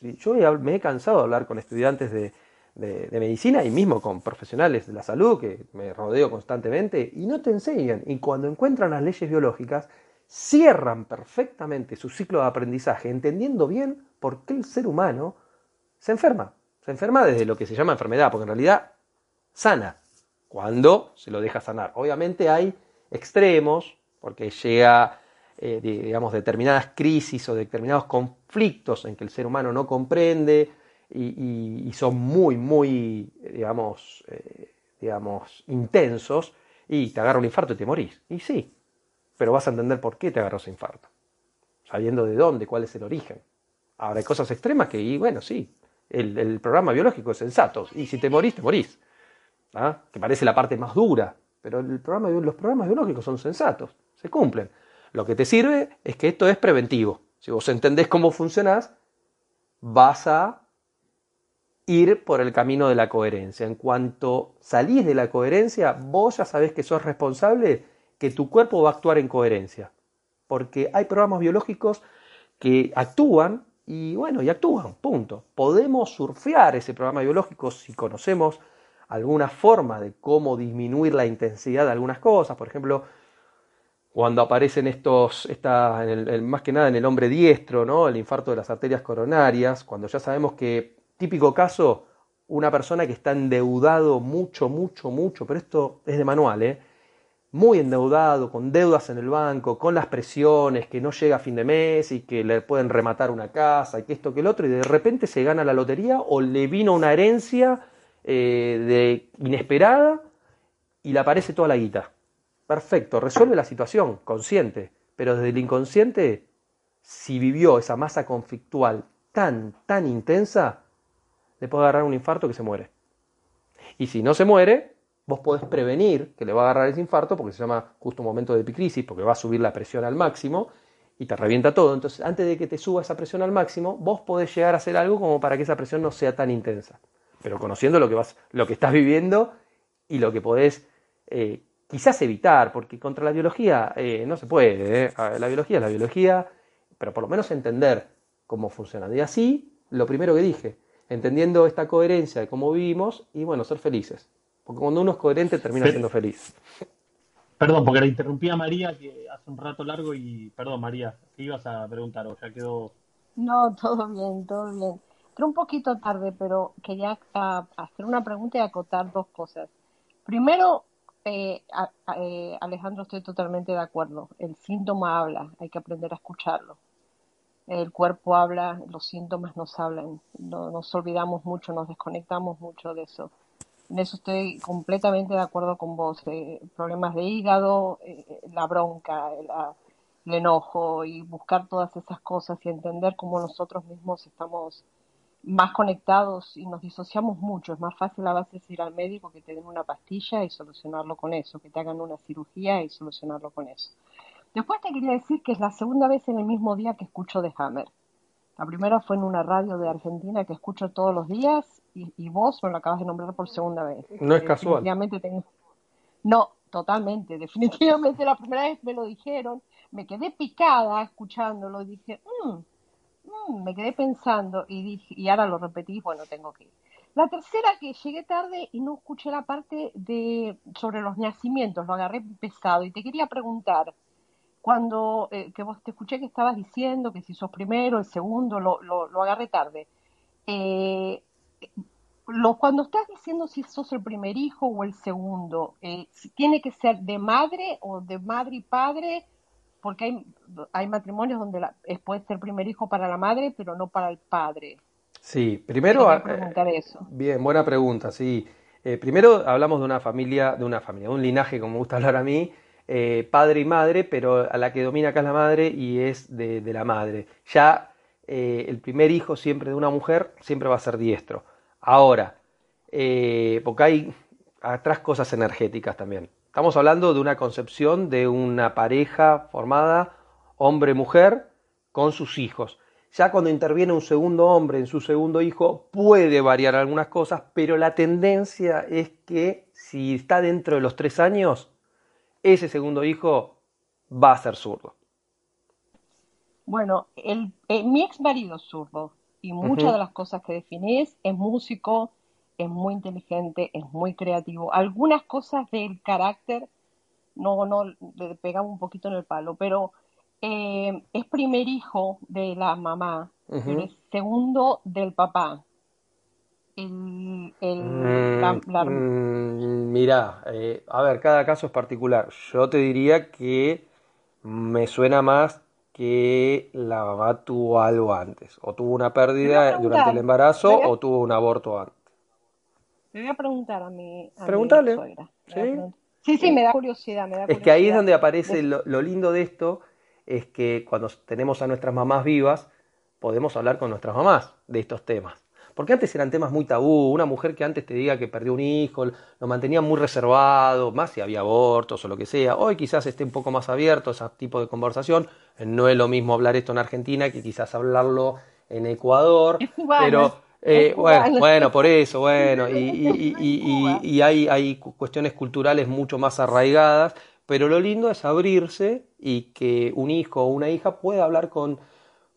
Yo me he cansado de hablar con estudiantes de, medicina y mismo con profesionales de la salud que me rodeo constantemente y no te enseñan. Y cuando encuentran las leyes biológicas, cierran perfectamente su ciclo de aprendizaje entendiendo bien por qué el ser humano se enferma. Se enferma desde lo que se llama enfermedad, porque en realidad sana cuando se lo deja sanar. Obviamente hay extremos, porque llega eh, digamos, determinadas crisis o determinados conflictos en que el ser humano no comprende y, son muy, muy, digamos, eh, digamos, intensos y te agarra un infarto y te morís. Y sí, pero vas a entender por qué te agarró ese infarto, sabiendo de dónde, cuál es el origen. Ahora hay cosas extremas que, y bueno, sí, el, programa biológico es sensato, y si te morís, te morís, ¿ah? que parece la parte más dura, pero el programa, los programas biológicos son sensatos, se cumplen. Lo que te sirve es que esto es preventivo. Si vos entendés cómo funcionás, vas a ir por el camino de la coherencia. En cuanto salís de la coherencia, vos ya sabés que sos responsable, que tu cuerpo va a actuar en coherencia. Porque hay programas biológicos que actúan y bueno, y actúan, punto. Podemos surfear ese programa biológico si conocemos alguna forma de cómo disminuir la intensidad de algunas cosas. Por ejemplo, cuando aparecen estos, está más que nada en el hombre diestro, ¿no? el infarto de las arterias coronarias, cuando ya sabemos que, típico caso, una persona que está endeudado mucho, mucho, mucho, pero esto es de manual, ¿eh? Muy endeudado, con deudas en el banco, con las presiones, que no llega a fin de mes y que le pueden rematar una casa y que esto que el otro, y de repente se gana la lotería o le vino una herencia eh, de inesperada y le aparece toda la guita. Perfecto, resuelve la situación, consciente, pero desde el inconsciente, si vivió esa masa conflictual tan, tan intensa, le puede agarrar un infarto que se muere. Y si no se muere, vos podés prevenir que le va a agarrar ese infarto, porque se llama justo un momento de epicrisis, porque va a subir la presión al máximo y te revienta todo. Entonces, antes de que te suba esa presión al máximo, vos podés llegar a hacer algo como para que esa presión no sea tan intensa. Pero conociendo lo que, vas, lo que estás viviendo y lo que podés eh, quizás evitar, porque contra la biología eh, no se puede. ¿eh? La biología la biología, pero por lo menos entender cómo funciona. Y así, lo primero que dije, entendiendo esta coherencia de cómo vivimos y bueno, ser felices. Porque cuando uno es coherente termina siendo feliz. Perdón, porque la interrumpí a María que hace un rato largo y perdón María, ¿qué ibas a preguntar o ya quedó? No, todo bien, todo bien. Entré un poquito tarde, pero quería ah, hacer una pregunta y acotar dos cosas. Primero, eh, eh, Alejandro, estoy totalmente de acuerdo. El síntoma habla, hay que aprender a escucharlo. El cuerpo habla, los síntomas nos hablan. No, nos olvidamos mucho, nos desconectamos mucho de eso. En eso estoy completamente de acuerdo con vos. Eh, problemas de hígado, la bronca, el enojo y buscar todas esas cosas y entender cómo nosotros mismos estamos más conectados y nos disociamos mucho. Es más fácil a veces ir al médico que te den una pastilla y solucionarlo con eso, que te hagan una cirugía y solucionarlo con eso. Después te quería decir que es la segunda vez en el mismo día que escucho de Hammer. La primera fue en una radio de Argentina que escucho todos los días y, vos me lo acabas de nombrar por segunda vez. No es casual. Tengo... No, totalmente. Definitivamente la primera vez me lo dijeron, me quedé picada escuchándolo y dije, mmm, Mm, me quedé pensando y dije, y ahora lo repetí, bueno, tengo que ir. La tercera que llegué tarde y no escuché la parte de sobre los nacimientos, lo agarré pesado y te quería preguntar, cuando eh, que vos te escuché que estabas diciendo que si sos primero, el segundo, lo, lo, agarré tarde. Eh, lo, cuando estás diciendo si sos el primer hijo o el segundo, eh, ¿tiene que ser de madre o de madre y padre? Porque hay, hay matrimonios donde la, puede ser primer hijo para la madre, pero no para el padre. Sí, primero... Preguntar eso. Bien, buena pregunta, sí. primero hablamos de una familia, de una familia, un linaje, como me gusta hablar a mí, eh, padre y madre, pero a la que domina acá es la madre y es de, la madre. Ya eh, el primer hijo siempre de una mujer siempre va a ser diestro. Ahora, eh, porque hay atrás cosas energéticas también. Estamos hablando de una concepción de una pareja formada hombre-mujer con sus hijos. Ya cuando interviene un segundo hombre en su segundo hijo puede variar algunas cosas, pero la tendencia es que si está dentro de los tres años, ese segundo hijo va a ser zurdo. Bueno, eh, mi ex marido zurdo y muchas de las cosas que definís es músico, es muy inteligente, es muy creativo. Algunas cosas del carácter no, no le pegamos un poquito en el palo, pero eh, es primer hijo de la mamá, pero es segundo del papá el, mm, mm, mira, eh, a ver, cada caso es particular. Yo te diría que me suena más que la mamá tuvo algo antes, o tuvo una pérdida durante el embarazo o tuvo un aborto antes. Me voy a preguntar a mi, a ¿Sí? ¿Sí? sí, me da curiosidad. Es que ahí es donde aparece lo, lo lindo de esto, es que cuando tenemos a nuestras mamás vivas, podemos hablar con nuestras mamás de estos temas. Porque antes eran temas muy tabú, una mujer que antes te diga que perdió un hijo, lo mantenía muy reservado, más si había abortos o lo que sea. Hoy quizás esté un poco más abierto a ese tipo de conversación. No es lo mismo hablar esto en Argentina que quizás hablarlo en Ecuador. pero eh, bueno, bueno, por eso, bueno, y, y, hay, hay cuestiones culturales mucho más arraigadas, pero lo lindo es abrirse y que un hijo o una hija pueda hablar con,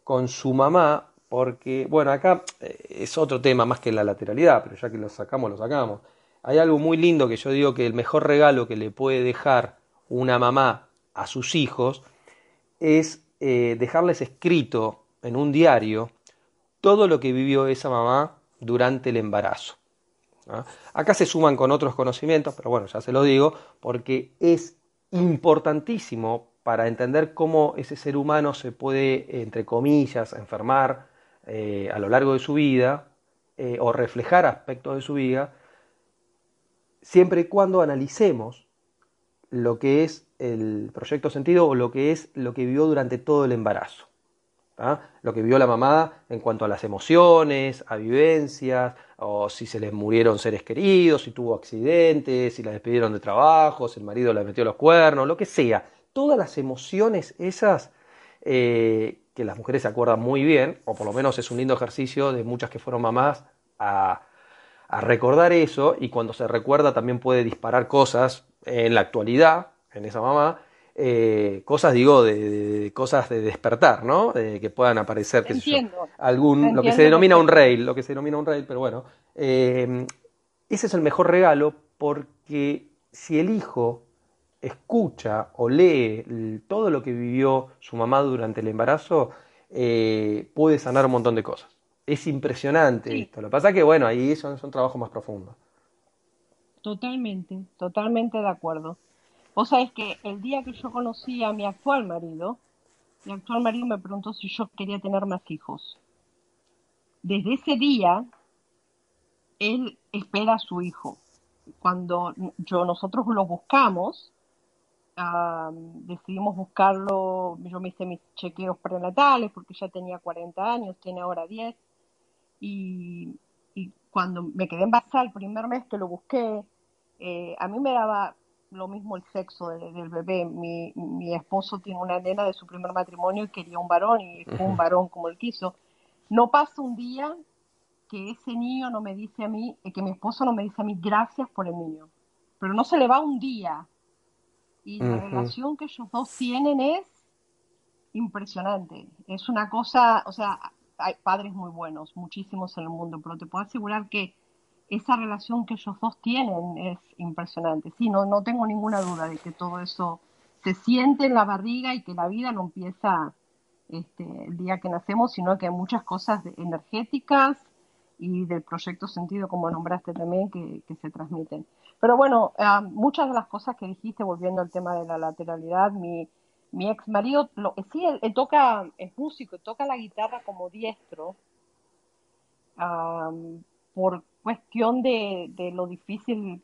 con su mamá porque, bueno, acá eh, es otro tema más que la lateralidad, pero ya que lo sacamos, lo sacamos. Hay algo muy lindo que yo digo que el mejor regalo que le puede dejar una mamá a sus hijos es eh, dejarles escrito en un diario todo lo que vivió esa mamá durante el embarazo. Acá se suman con otros conocimientos, pero bueno, ya se lo digo, porque es importantísimo para entender cómo ese ser humano se puede, entre comillas, enfermar, eh, a lo largo de su vida eh, o reflejar aspectos de su vida, siempre y cuando analicemos lo que es el proyecto sentido o lo que es lo que vivió durante todo el embarazo. Lo que vivió la mamá en cuanto a las emociones, a vivencias, o si se les murieron seres queridos, si tuvo accidentes, si la despidieron de trabajo, si el marido le metió los cuernos, lo que sea. Todas las emociones esas eh, que las mujeres se acuerdan muy bien, o por lo menos es un lindo ejercicio de muchas que fueron mamás a, recordar eso y cuando se recuerda también puede disparar cosas en la actualidad, en esa mamá, eh, cosas digo de, cosas de despertar, ¿no? que puedan aparecer, qué algún, lo que se denomina un rail, lo que se denomina un rail, pero bueno, eh, ese es el mejor regalo porque si el hijo escucha o lee todo lo que vivió su mamá durante el embarazo, eh, puede sanar un montón de cosas. Es impresionante esto. Lo que pasa es que, bueno, ahí son, son trabajos más profundos. Totalmente, totalmente de acuerdo. O sea, es que el día que yo conocí a mi actual marido, mi actual marido me preguntó si yo quería tener más hijos. Desde ese día, él espera a su hijo. Cuando yo, nosotros lo buscamos, decidimos buscarlo, yo me hice mis chequeos prenatales porque ya tenía 40 años, tiene ahora 10, y, cuando me quedé embarazada el primer mes que lo busqué, eh, a mí me daba lo mismo el sexo del, bebé. Mi, mi, esposo tiene una nena de su primer matrimonio y quería un varón y fue un varón como él quiso. No pasa un día que ese niño no me dice a mí, que mi esposo no me dice a mí gracias por el niño. Pero no se le va un día y la relación que ellos dos tienen es impresionante. Es una cosa, o sea, hay padres muy buenos, muchísimos en el mundo, pero te puedo asegurar que esa relación que ellos dos tienen es impresionante. Sí, no, no tengo ninguna duda de que todo eso se siente en la barriga y que la vida no empieza este, el día que nacemos, sino que hay muchas cosas energéticas y del proyecto sentido, como nombraste también, que, se transmiten. Pero bueno, ah, muchas de las cosas que dijiste, volviendo al tema de la lateralidad, mi, mi ex marido, lo, sí, él, toca, es músico, toca la guitarra como diestro, por cuestión de, lo difícil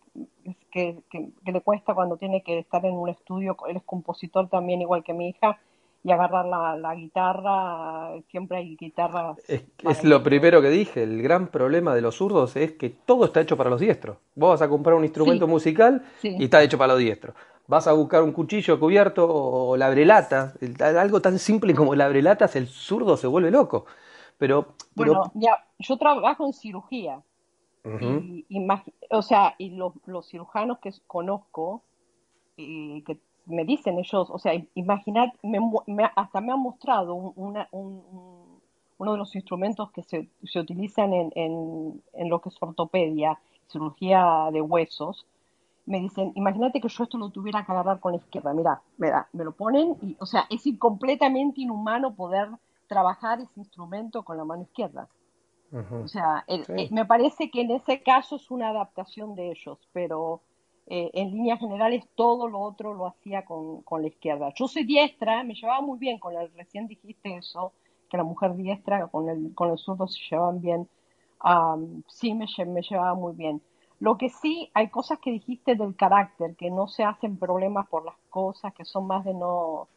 que, le cuesta cuando tiene que estar en un estudio, él es compositor también, igual que mi hija, y agarrar la, guitarra, siempre hay guitarras. Es, lo primero que dije, el gran problema de los zurdos es que todo está hecho para los diestros. Vos vas a comprar un instrumento musical y está hecho para los diestros. Vas a buscar un cuchillo cubierto o la brelata, algo tan simple como la brelata, el zurdo se vuelve loco. Pero, bueno, ya, yo trabajo en cirugía. y, o sea, y los, los cirujanos que conozco, eh, que me dicen ellos, o sea, imaginad, hasta me han mostrado una, un, uno de los instrumentos que se, se utilizan en, en, en, lo que es ortopedia, cirugía de huesos. Me dicen, imagínate que yo esto lo tuviera que agarrar con la izquierda, mira, me, da, me lo ponen, y, o sea, es completamente inhumano poder trabajar ese instrumento con la mano izquierda. O sea, eh, me parece que en ese caso es una adaptación de ellos, pero eh, en líneas generales todo lo otro lo hacía con, con, la izquierda. Yo soy diestra, me llevaba muy bien con el, recién dijiste eso, que la mujer diestra con el, con el zurdo se llevaban bien. sí, me, me llevaba muy bien. Lo que sí, hay cosas que dijiste del carácter, que no se hacen problemas por las cosas, que son más de no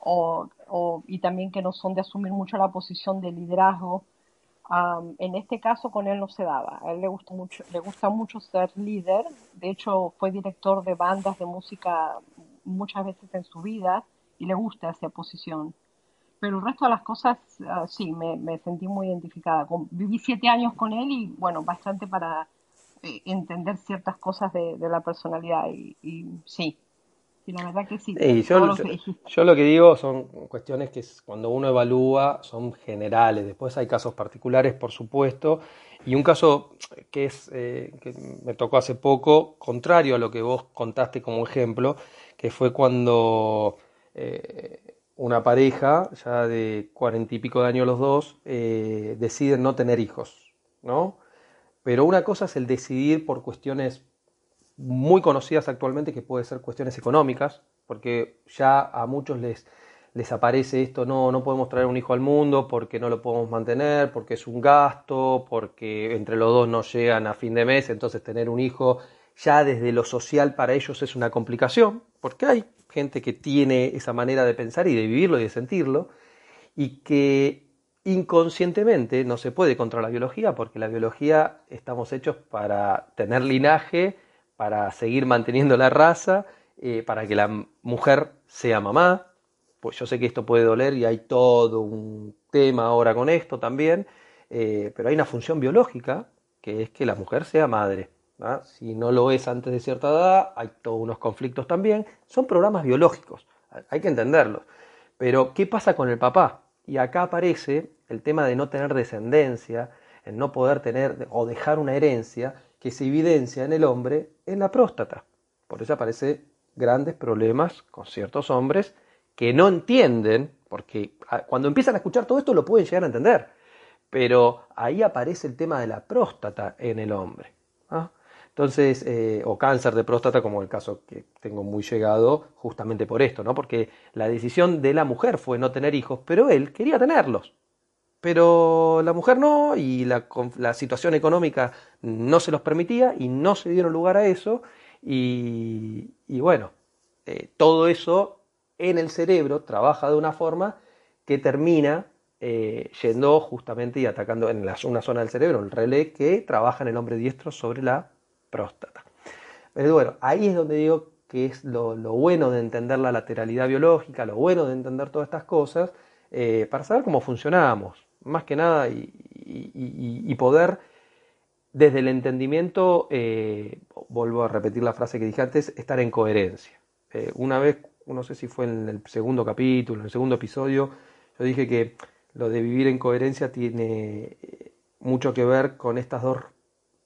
o, y también que no son de asumir mucho la posición de liderazgo. En este caso con él no se daba. A él le gusta mucho, le gusta mucho ser líder. De hecho, fue director de bandas de música muchas veces en su vida y le gusta esa posición. Pero el resto de las cosas, ah, sí, me, sentí muy identificada. viví siete años con él y, bueno, bastante para eh, entender ciertas cosas de, la personalidad. Y sí, la verdad que sí. yo, lo que digo son cuestiones que cuando uno evalúa son generales. Después hay casos particulares, por supuesto. Y un caso que, es, eh, que me tocó hace poco, contrario a lo que vos contaste como ejemplo, que fue cuando eh, una pareja, ya de cuarenta y pico de años los dos, eh, deciden no tener hijos, ¿no? Pero una cosa es el decidir por cuestiones muy conocidas actualmente, que puede ser cuestiones económicas, porque ya a muchos les, les aparece esto, no, no podemos traer un hijo al mundo porque no lo podemos mantener, porque es un gasto, porque entre los dos no llegan a fin de mes, entonces tener un hijo ya desde lo social para ellos es una complicación, porque hay gente que tiene esa manera de pensar y de vivirlo y de sentirlo, y que inconscientemente no se puede contra la biología, porque la biología estamos hechos para tener linaje, para seguir manteniendo la raza, eh, para que la mujer sea mamá. Pues yo sé que esto puede doler y hay todo un tema ahora con esto también, eh, pero hay una función biológica que es que la mujer sea madre. Si no lo es antes de cierta edad, hay todos unos conflictos también. Son programas biológicos, hay que entenderlos. Pero, ¿qué pasa con el papá? Y acá aparece el tema de no tener descendencia, el no poder tener o dejar una herencia, que se evidencia en el hombre en la próstata. Por eso aparece grandes problemas con ciertos hombres que no entienden, porque ah, cuando empiezan a escuchar todo esto lo pueden llegar a entender, pero ahí aparece el tema de la próstata en el hombre. ¿ah? Entonces, eh, o cáncer de próstata, como el caso que tengo muy llegado, justamente por esto, ¿no? Porque la decisión de la mujer fue no tener hijos, pero él quería tenerlos pero la mujer no y la, situación económica no se los permitía y no se dieron lugar a eso y, bueno, eh, todo eso en el cerebro trabaja de una forma que termina eh, yendo justamente y atacando en una zona del cerebro, el relé que trabaja en el hombre diestro sobre la próstata. Pero bueno, ahí es donde digo que es lo, bueno de entender la lateralidad biológica, lo bueno de entender todas estas cosas, eh, para saber cómo funcionamos más que nada, y, poder desde el entendimiento, eh, vuelvo a repetir la frase que dije antes, estar en coherencia. Eh, una vez, no sé si fue en el segundo capítulo, en el segundo episodio, yo dije que lo de vivir en coherencia tiene eh, mucho que ver con estas dos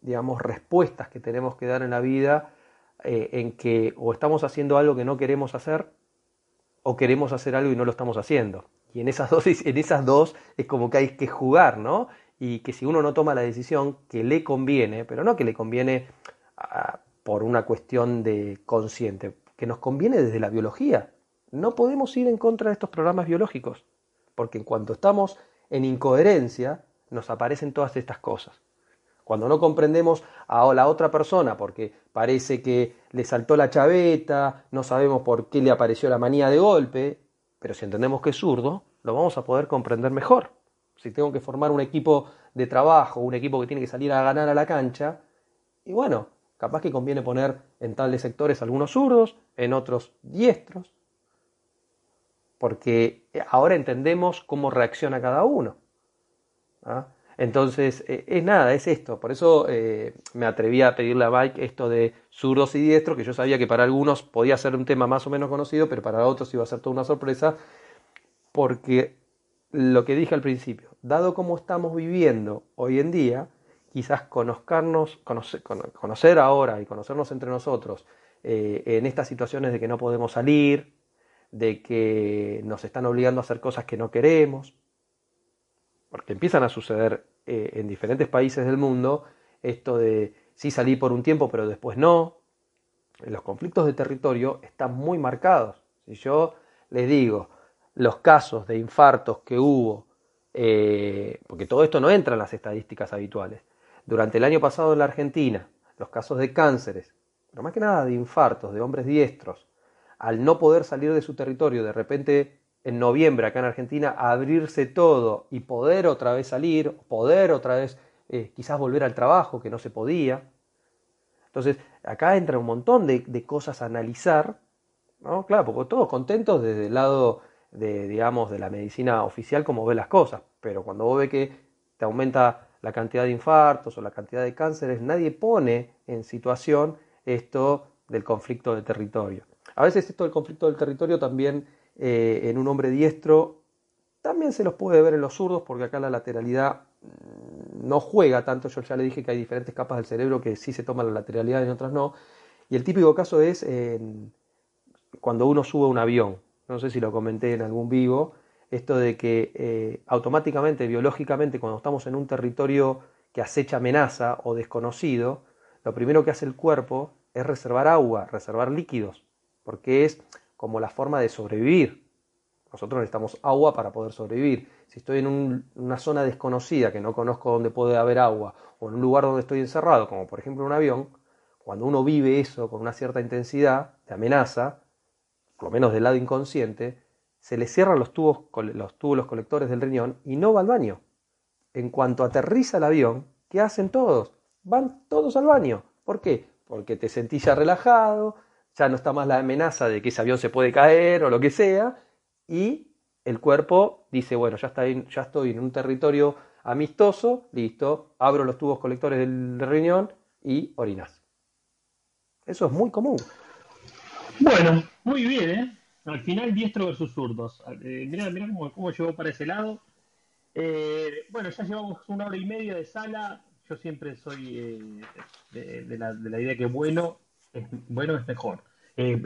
digamos, respuestas que tenemos que dar en la vida en que o estamos haciendo algo que no queremos hacer o queremos hacer algo y no lo estamos haciendo. Y en esas dos, en esas dos es como que hay que jugar, ¿no? Y que si uno no toma la decisión que le conviene, pero no que le conviene por una cuestión de consciente, que nos conviene desde la biología. No podemos ir en contra de estos programas biológicos, porque en cuanto estamos en incoherencia, nos aparecen todas estas cosas. Cuando no comprendemos a la otra persona porque parece que le saltó la chaveta, no sabemos por qué le apareció la manía de golpe, pero si entendemos que es zurdo, lo vamos a poder comprender mejor. Si tengo que formar un equipo de trabajo, un equipo que tiene que salir a ganar a la cancha, y bueno, capaz que conviene poner en tales sectores algunos zurdos, en otros diestros, porque ahora entendemos cómo reacciona cada uno. ¿ah? Entonces, eh, es nada, es esto. Por eso eh, me atreví a pedirle a Mike esto de zurdos y diestros, que yo sabía que para algunos podía ser un tema más o menos conocido, pero para otros iba a ser toda una sorpresa, porque lo que dije al principio, dado cómo estamos viviendo hoy en día, quizás conozcarnos, conocer, ahora y conocernos entre nosotros eh, en estas situaciones de que no podemos salir, de que nos están obligando a hacer cosas que no queremos, porque empiezan a suceder eh, en diferentes países del mundo, esto de sí salí por un tiempo pero después no, los conflictos de territorio están muy marcados. Si yo les digo los casos de infartos que hubo, eh, porque todo esto no entra en las estadísticas habituales, durante el año pasado en la Argentina, los casos de cánceres, pero más que nada de infartos, de hombres diestros, al no poder salir de su territorio, de repente en noviembre acá en Argentina, abrirse todo y poder otra vez salir, poder otra vez eh, quizás volver al trabajo que no se podía. Entonces, acá entra un montón de, cosas a analizar, ¿no? Claro, porque todos contentos desde el lado de, digamos, de la medicina oficial como ve las cosas, pero cuando vos ves que te aumenta la cantidad de infartos o la cantidad de cánceres, nadie pone en situación esto del conflicto de territorio. A veces esto del conflicto del territorio también eh, en un hombre diestro. También se los puede ver en los zurdos porque acá la lateralidad mm, no juega tanto. Yo ya le dije que hay diferentes capas del cerebro que sí se toman la lateralidad y otras no. Y el típico caso es cuando uno sube un avión. No sé si lo comenté en algún vivo. Esto de que eh, automáticamente, biológicamente, cuando estamos en un territorio que acecha amenaza o desconocido, lo primero que hace el cuerpo es reservar agua, reservar líquidos, porque es como la forma de sobrevivir. Nosotros necesitamos agua para poder sobrevivir. Si estoy en una zona desconocida, que no conozco dónde puede haber agua, o en un lugar donde estoy encerrado, como por ejemplo un avión, cuando uno vive eso con una cierta intensidad de amenaza, por lo menos del lado inconsciente, se le cierran los tubos, los tubos, colectores del riñón y no va al baño. En cuanto aterriza el avión, ¿qué hacen todos? Van todos al baño. ¿Por qué? Porque te sentís ya relajado, ya no está más la amenaza de que ese avión se puede caer o lo que sea, y el cuerpo dice, bueno, ya, está ya estoy en un territorio amistoso, listo, abro los tubos colectores del riñón y orinas. Eso es muy común. Bueno, muy bien, ¿eh? Al final diestro versus zurdos. Eh, mirá, cómo, cómo, llegó para ese lado. Eh, bueno, ya llevamos una hora y media de sala. Yo siempre soy eh, de, la, de, la, idea que bueno bueno es mejor. Eh,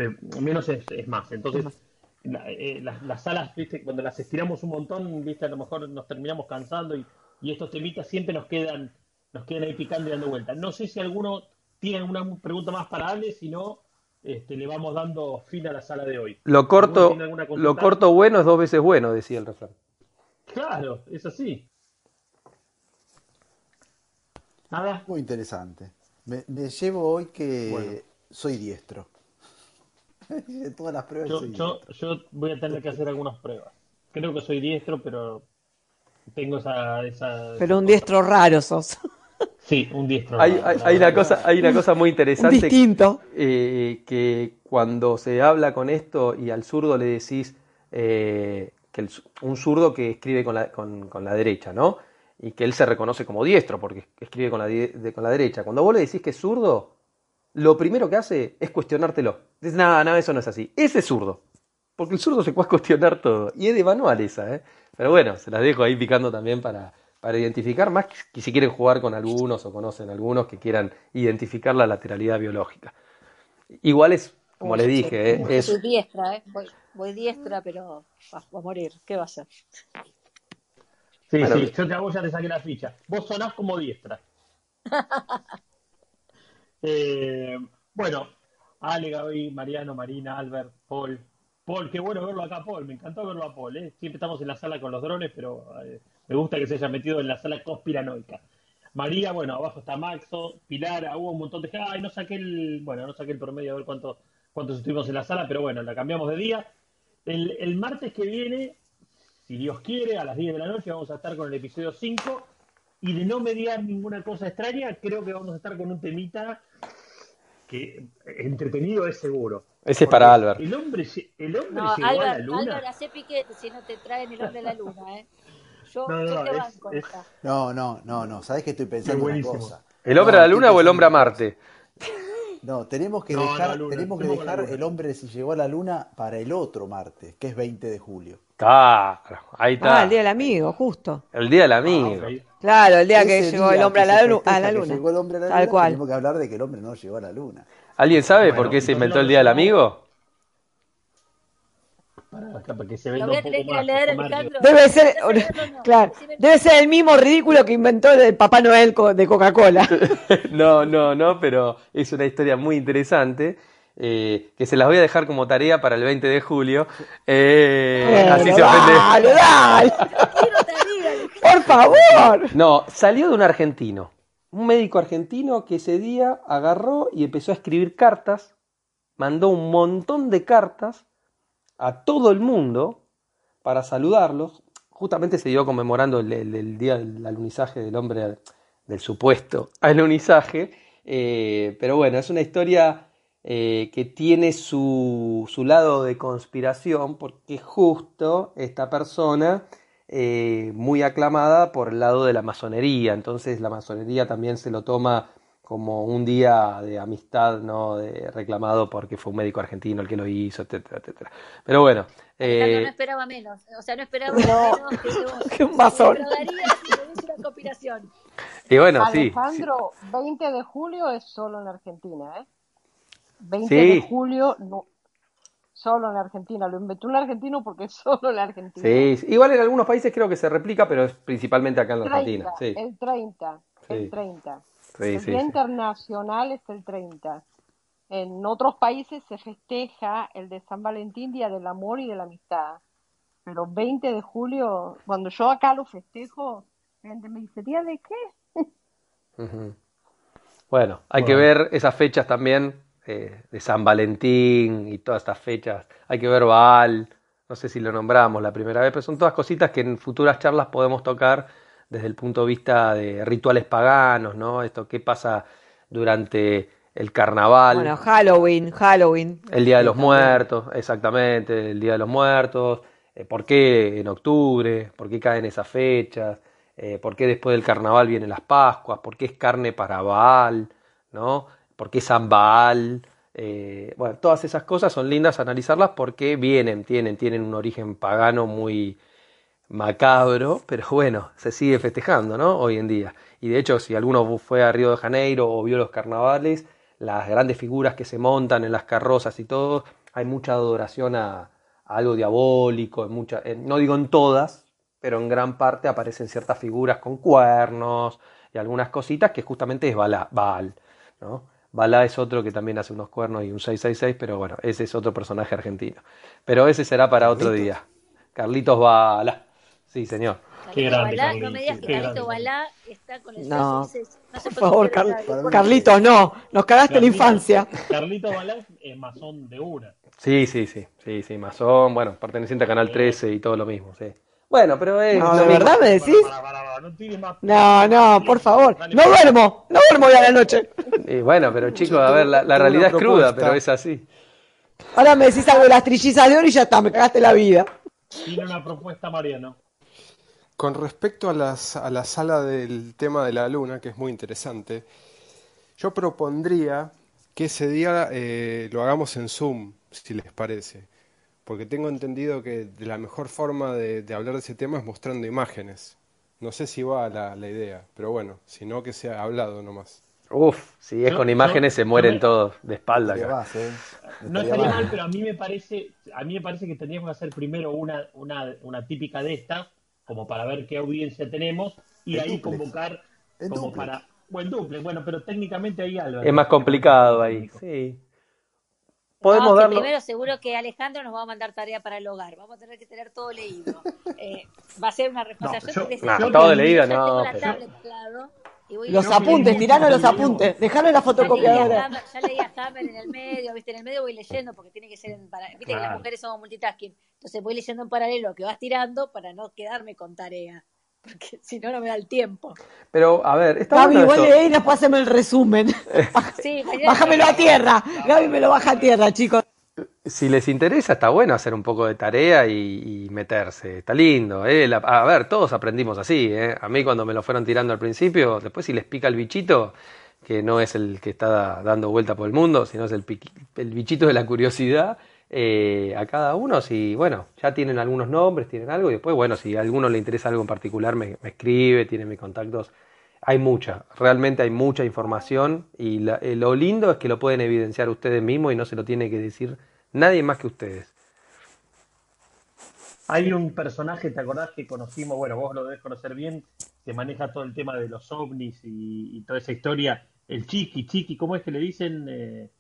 menos es, más. Entonces, eh, las, salas, ¿viste? cuando las estiramos un montón, ¿viste? a lo mejor nos terminamos cansando y, estos temitas siempre nos quedan, nos quedan ahí picando y dando vueltas. No sé si alguno tiene alguna pregunta más para Ale, si no, este, le vamos dando fin a la sala de hoy. Lo corto, lo corto bueno es dos veces bueno, decía el refrán. Claro, es así. Nada. Muy interesante. Me, llevo hoy que soy diestro. Todas las pruebas. Yo, yo, voy a tener que hacer algunas pruebas. Creo que soy diestro, pero tengo esa. esa pero un diestro raro sos. Sí, un diestro. Hay, raro, hay, una, cosa, hay una cosa muy interesante. Distinto. Eh, que cuando se habla con esto y al zurdo le decís eh, que un zurdo que escribe con la, con, con la derecha, ¿no? Y que él se reconoce como diestro porque escribe con la, con la derecha. Cuando vos le decís que es zurdo, lo primero que hace es cuestionártelo. Dice, nada, no, eso no es así. Ese es zurdo. Porque el zurdo se puede cuestionar todo. Y es de manual esa, ¿eh? Pero bueno, se las dejo ahí picando también para, para identificar más que si quieren jugar con algunos o conocen algunos que quieran identificar la lateralidad biológica. Igual es, como le dije, ¿eh? es... Soy diestra, ¿eh? voy, diestra, pero va, a morir. ¿Qué va a ser? Sí, sí, yo te hago, ya te saqué la ficha. Vos sonás como diestra. eh, bueno, Ale, Gaby, Mariano, Marina, Albert, Paul. Paul, qué bueno verlo acá, Paul. Me encantó verlo a Paul. ¿eh? Siempre estamos en la sala con los drones, pero eh, me gusta que se haya metido en la sala conspiranoica. María, bueno, abajo está Maxo, Pilar, hubo un montón de gente. Ay, no saqué el, bueno, no saqué el promedio a ver cuánto, cuántos estuvimos en la sala, pero bueno, la cambiamos de día. El, el martes que viene, si Dios quiere, a las 10 de la noche vamos a estar con el episodio 5. Y de no mediar ninguna cosa extraña, creo que vamos a estar con un temita que entretenido es seguro. Ese es para Albert. El hombre, el hombre no, llegó Albert, a la luna. Albert, hace piquete si no te traen el hombre a la luna, ¿eh? Yo, no, no, te banco no, no, no, no, ¿sabes que estoy pensando una cosa? ¿El hombre a la luna o el hombre a Marte? No, tenemos que dejar, tenemos que dejar el hombre si llegó a la luna para el otro Marte, que es 20 de julio. Claro, ahí está. Ah, el día del amigo, justo. El día del amigo. Ah, claro, el día que llegó el hombre a la, luna. A la luna. Llegó el hombre a la Tal cual. Tenemos que hablar de que el hombre no llegó a la luna. ¿Alguien sabe por qué se inventó el día del amigo? Para, que se venda un poco más, leer, debe ser, claro, debe ser el mismo ridículo que inventó el Papá Noel de Coca-Cola. no, no, no, pero es una historia muy interesante. Eh, que se las voy a dejar como tarea para el 20 de julio. Eh, así se ofende. Dale, Por favor. No, salió de un argentino, un médico argentino que ese día agarró y empezó a escribir cartas, mandó un montón de cartas a todo el mundo para saludarlos. Justamente se dio conmemorando el, día del alunizaje del hombre, del supuesto alunizaje. Eh, pero bueno, es una historia eh, que tiene su, su, lado de conspiración porque justo esta persona, eh, muy aclamada por el lado de la masonería, entonces la masonería también se lo toma como un día de amistad, ¿no? De, reclamado porque fue un médico argentino el que lo hizo, etcétera, etcétera. Pero bueno. Eh... No esperaba menos, o sea, no esperaba menos que, un masón. una conspiración. Y bueno, Alejandro, sí. 20 de julio es solo en Argentina, ¿eh? 20 de julio, no, solo en Argentina. Lo inventó un argentino porque es solo en Argentina. Sí, igual en algunos países creo que se replica, pero es principalmente acá en la Argentina. Sí. El 30, el 30 el Día Internacional es el 30. En otros países se festeja el de San Valentín, Día del Amor y de la Amistad. Pero 20 de julio, cuando yo acá lo festejo, la gente me dice, ¿día de qué? Bueno, hay que ver esas fechas también eh, de San Valentín y todas estas fechas. Hay que ver Baal, no sé si lo nombramos la primera vez, pero son todas cositas que en futuras charlas podemos tocar desde el punto de vista de rituales paganos, ¿no? Esto qué pasa durante el carnaval. Bueno, Halloween, Halloween. El Día de los Muertos, exactamente, el Día de los Muertos. Eh, ¿Por qué en octubre? ¿Por qué caen esas fechas? Eh, ¿Por qué después del carnaval vienen las Pascuas? ¿Por qué es carne para Baal? ¿No? ¿Por qué San Baal? Eh, bueno, todas esas cosas son lindas analizarlas porque vienen, tienen, tienen un origen pagano muy, macabro, pero bueno, se sigue festejando, ¿no? Hoy en día. Y de hecho, si alguno fue a Río de Janeiro o vio los carnavales, las grandes figuras que se montan en las carrozas y todo, hay mucha adoración a, algo diabólico, mucha, no digo en todas, pero en gran parte aparecen ciertas figuras con cuernos y algunas cositas que justamente es Baal, ¿no? Balá es otro que también hace unos cuernos y un 666, pero bueno, ese es otro personaje argentino. Pero ese será para otro día. Carlitos Balá. Sí, señor. Qué grande, Balá, no me digas que Carlito Balá está con el no, no por favor, Carlitos, no, nos cagaste la infancia. Carlito Balá es masón de una. Sí, sí, sí, sí, sí, masón, bueno, perteneciente a Canal 13 y todo lo mismo, sí. Bueno, pero es... No, ¿de verdad me decís? no, no, por favor. No duermo, no duermo ya la noche. Y bueno, pero chicos, a ver, la, la realidad es cruda, pero es así. Ahora me decís algo de las trillizas de oro y ya está, me cagaste la vida. Tiene una propuesta, Mariano. Con respecto a, las, a la sala del tema de la luna, que es muy interesante, yo propondría que ese día eh, lo hagamos en Zoom, si les parece, porque tengo entendido que de la mejor forma de, hablar de ese tema es mostrando imágenes, No sé si va la, la idea, pero bueno, si no que sea hablado nomás. Uf, si es con imágenes se mueren todos de espalda. ¿eh? No estaría mal, pero a mí me parece, a mí me parece que tendríamos que hacer primero una, una, una típica de esta, como para ver qué audiencia tenemos, y ahí convocar como para. Buen duple, bueno, pero técnicamente ahí algo. Es más complicado ahí, sí. Podemos darlo... Primero seguro que Alejandro nos va a mandar tarea para el hogar. Vamos a tener que tener todo leído. Eh, va a ser una responsabilidad. No, todo leído, no. Los apuntes, tiranos los apuntes, dejalo en la fotocopiadora. Ya leía Hammer en el medio, ¿viste? En el medio voy leyendo porque tiene que ser en paralelo. Viste que las mujeres somos multitasking. Entonces voy leyendo en paralelo lo que vas tirando para no quedarme con tarea. Porque si no, no me da el tiempo. Pero, a ver, está Gaby, igual leí y después haceme el resumen. sí, Bájamelo a tierra. Gaby me lo baja a tierra, chicos si les interesa, está bueno hacer un poco de tarea y, meterse. Está lindo. ¿eh? a ver, todos aprendimos así. ¿eh? A mí cuando me lo fueron tirando al principio, después si les pica el bichito, que no es el que está dando vuelta por el mundo, sino es el, el bichito de la curiosidad, eh, a cada uno, si, bueno, ya tienen algunos nombres, tienen algo, y después, bueno, si a alguno le interesa algo en particular, me, escribe, tiene mis contactos. Hay mucha, realmente hay mucha información y eh, lo lindo es que lo pueden evidenciar ustedes mismos y no se lo tiene que decir Nadie más que ustedes. Hay un personaje, ¿te acordás que conocimos? Bueno, vos lo debes conocer bien, que maneja todo el tema de los ovnis y, toda esa historia. El Chiqui, Chiqui, ¿cómo es que le dicen? Eh,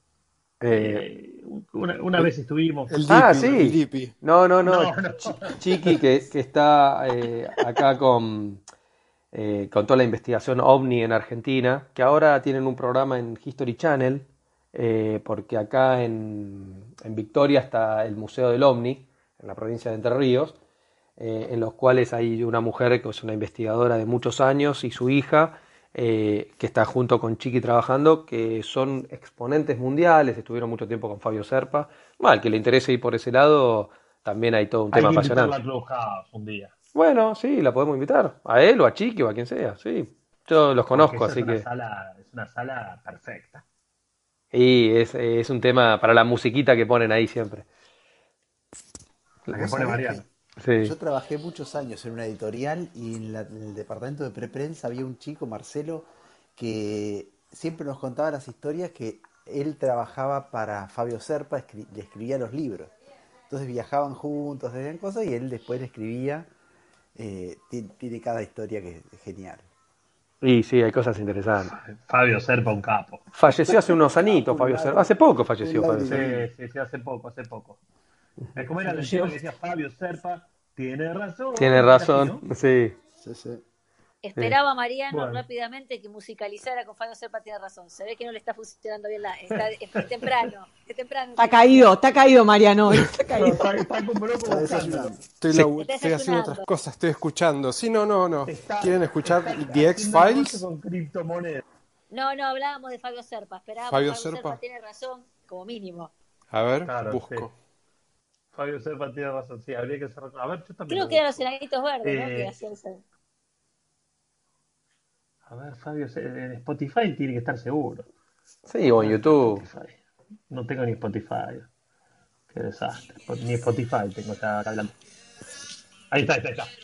eh, una, vez estuvimos. El ah, sí. No, no, no. Chiqui, que, está eh, acá con, con toda la investigación ovni en Argentina, que ahora tienen un programa en History Channel eh, porque acá en, Victoria está el Museo del OVNI, en la provincia de Entre Ríos, eh, en los cuales hay una mujer que es una investigadora de muchos años y su hija, eh, que está junto con Chiqui trabajando, que son exponentes mundiales, estuvieron mucho tiempo con Fabio Serpa. Mal, que le interese ir por ese lado, también hay todo un tema apasionante. un día. Bueno, sí, la podemos invitar, a él o a Chiqui o a quien sea, sí. Yo los conozco, así que... es una sala perfecta. Y es, es, un tema para la musiquita que ponen ahí siempre. La que pone Mariano. Yo trabajé muchos años en una editorial y en, el departamento de preprensa había un chico, Marcelo, que siempre nos contaba las historias que él trabajaba para Fabio Serpa, le escribía los libros. Entonces viajaban juntos, hacían cosas y él después le escribía. Eh, tiene cada historia que es genial. Y sí, hay cosas interesantes. Fabio Serpa, un capo. Falleció hace unos anitos, Fabio Serpa. Hace poco falleció Fabio Serpa. Sí, sí, sí, hace poco, hace poco. Es como era el que decía Fabio Serpa, tiene razón. Tiene razón, sí. Sí, sí. Esperaba a Mariano rápidamente que musicalizara con Fabio Serpa tiene razón. Se ve que no le está funcionando bien la. Está, es temprano. Es temprano. Está caído, está caído Mariano. Está caído. está, estoy, estoy, haciendo otras cosas, estoy escuchando. Sí, no, no, no. ¿Quieren escuchar The X-Files? No, no, hablábamos de Fabio Serpa. Esperábamos Fabio, Fabio Serpa. tiene razón, como mínimo. A ver, busco. Fabio Serpa tiene razón, sí, habría que cerrar. A ver, yo también. Creo que eran los enanitos verdes, ¿no? Que eh, hacían a ver, Fabio, en Spotify tiene que estar seguro. Sí, o en YouTube. No tengo ni Spotify. Qué desastre. Ni Spotify tengo ya hablando. Ahí está, ahí está, ahí está.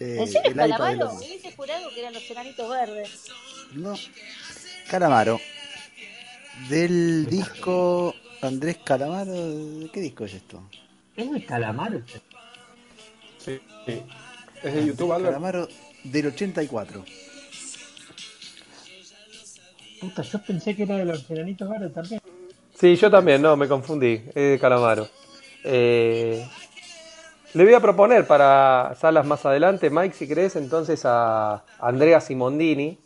Eh, ¿En serio Calamaro? Me hubiese jurado que eran los enanitos verdes. No. Calamaro. Del disco Andrés Calamaro. ¿Qué disco es esto? ¿Es de Calamaro? Sí, sí. Es de YouTube, Albert. Calamaro del 84. Puta, yo pensé que era de los enanitos verdes también. Sí, yo también, no, me confundí, es de Calamaro. Eh, le voy a proponer para salas más adelante, Mike, si querés, entonces a Andrea Simondini,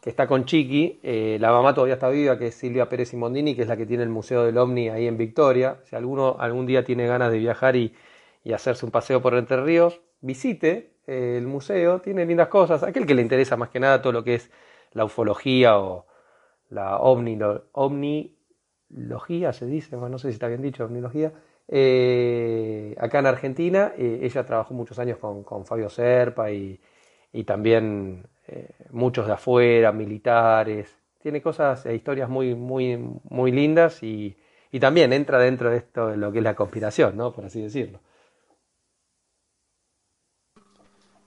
que está con Chiqui, eh, la mamá todavía está viva, que es Silvia Pérez Simondini, que es la que tiene el Museo del OVNI ahí en Victoria. Si alguno algún día tiene ganas de viajar y, hacerse un paseo por Entre Ríos, visite eh, el museo, tiene lindas cosas. Aquel que le interesa más que nada todo lo que es la ufología o la omnilogía, se dice, no sé si está bien dicho, omnilogía. Eh, acá en Argentina, ella trabajó muchos años con, Fabio Serpa y, y también eh, muchos de afuera, militares. Tiene cosas e historias muy, muy, muy lindas y, y, también entra dentro de esto de lo que es la conspiración, ¿no? Por así decirlo.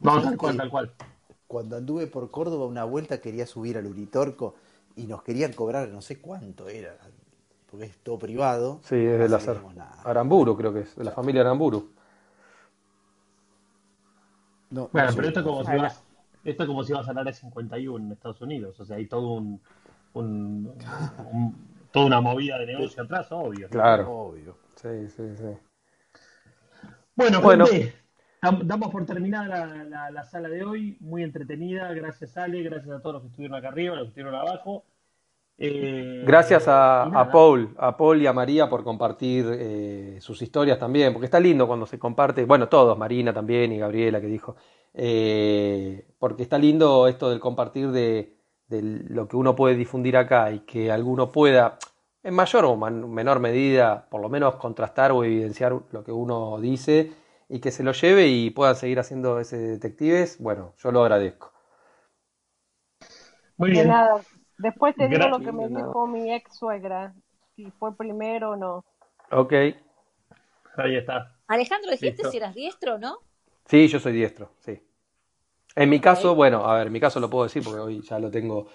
No, tal cual, tal cual. Cuando anduve por Córdoba una vuelta quería subir al Uritorco y nos querían cobrar no sé cuánto era, porque es todo privado. Sí, es de la Aramburu, creo que es, de la familia Aramburu. No, bueno, pero esto como si vas, esto es como si vas a la 51 en Estados Unidos. O sea, hay todo un, toda una movida de negocio atrás, obvio. Claro. Obvio. Sí, sí, sí. Bueno, bueno. damos por terminada la, sala de hoy. Muy entretenida. Gracias, Ale. Gracias a todos los que estuvieron acá arriba, los que estuvieron abajo. Eh, Gracias a, Paul, a Paul y a María por compartir eh, sus historias también, porque está lindo cuando se comparte, bueno, todos, Marina también y Gabriela que dijo, eh, porque está lindo esto del compartir de, lo que uno puede difundir acá y que alguno pueda, en mayor o menor medida, por lo menos contrastar o evidenciar lo que uno dice y que se lo lleve y puedan seguir haciendo ese detectives, bueno, yo lo agradezco. Muy bien. nada. Después te digo lo que me dijo mi ex suegra, si fue primero o no. Ok. Ahí está. Alejandro, dijiste si eras diestro, ¿no? Sí, yo soy diestro, sí. En mi caso, bueno, a ver, en mi caso lo puedo decir porque hoy ya lo tengo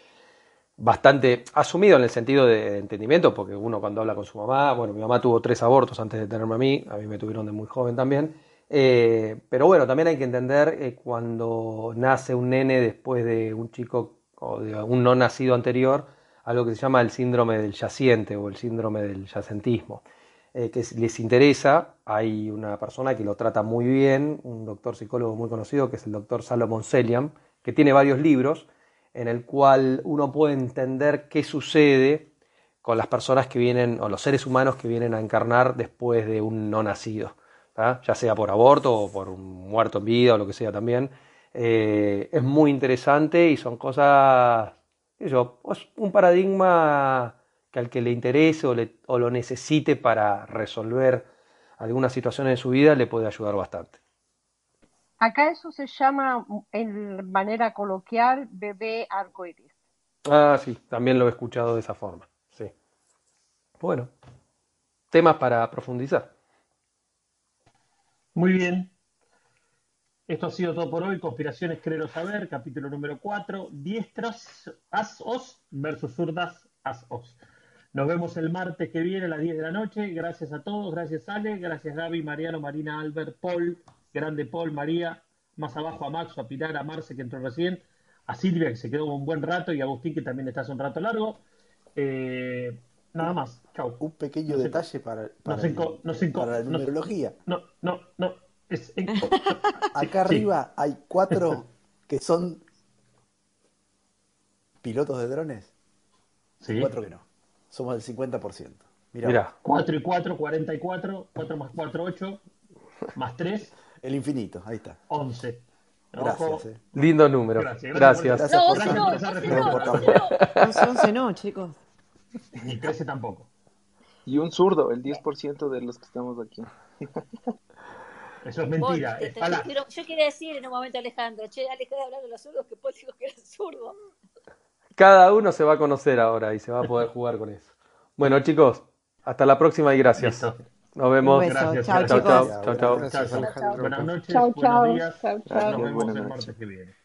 bastante asumido en el sentido de entendimiento, porque uno cuando habla con su mamá, bueno, mi mamá tuvo tres abortos antes de tenerme a mí, a mí me tuvieron de muy joven también, eh, pero bueno, también hay que entender eh, cuando nace un nene después de un chico o de un no nacido anterior, algo que se llama el síndrome del yaciente o el síndrome del yacentismo. Eh, que les interesa, hay una persona que lo trata muy bien, un doctor psicólogo muy conocido, que es el doctor Salomon Seliam, que tiene varios libros en el cual uno puede entender qué sucede con las personas que vienen, o los seres humanos que vienen a encarnar después de un no nacido, ya sea por aborto o por un muerto en vida o lo que sea también. Eh, es muy interesante y son cosas, yo, un paradigma que al que le interese o, lo necesite para resolver alguna situación en su vida le puede ayudar bastante. Acá eso se llama, en manera coloquial, bebé arcoíris. Ah, sí, también lo he escuchado de esa forma. Sí. Bueno, temas para profundizar. Muy bien. Esto ha sido todo por hoy. Conspiraciones Creo Saber, capítulo número 4. Diestras as-os versus zurdas as-os. Nos vemos el martes que viene a las 10 de la noche. Gracias a todos, gracias Ale, gracias Gaby, Mariano, Marina, Albert, Paul, grande Paul, María, más abajo a Max, a Pilar, a Marce que entró recién, a Silvia que se quedó un buen rato y a Agustín que también está hace un rato largo. Eh, nada más, chau. Un pequeño detalle para, para, la numerología. No, no, no. Es Acá arriba hay cuatro que son pilotos de drones. Sí. Cuatro que no. Somos del 50%. Mira. 4 y 4, 44. 4 más 4, 8. Más 3. El infinito, ahí está. 11. Gracias. Eh. Lindo número. Gracias. Gracias. gracias. No, por, no, no, no, 11 no, chicos. Ni 13 tampoco. Y un zurdo, el 10% de los que estamos aquí. Eso es mentira. pero yo quería decir en un momento, Alejandro, che, alejé de hablar de los zurdos que Paul dijo que era zurdo. Cada uno se va a conocer ahora y se va a poder jugar con eso. Bueno, chicos, hasta la próxima y gracias. Nos vemos. Gracias. Chao, chao, chao, chao, chao. Buenas noches, buenos días. Nos vemos el martes que viene.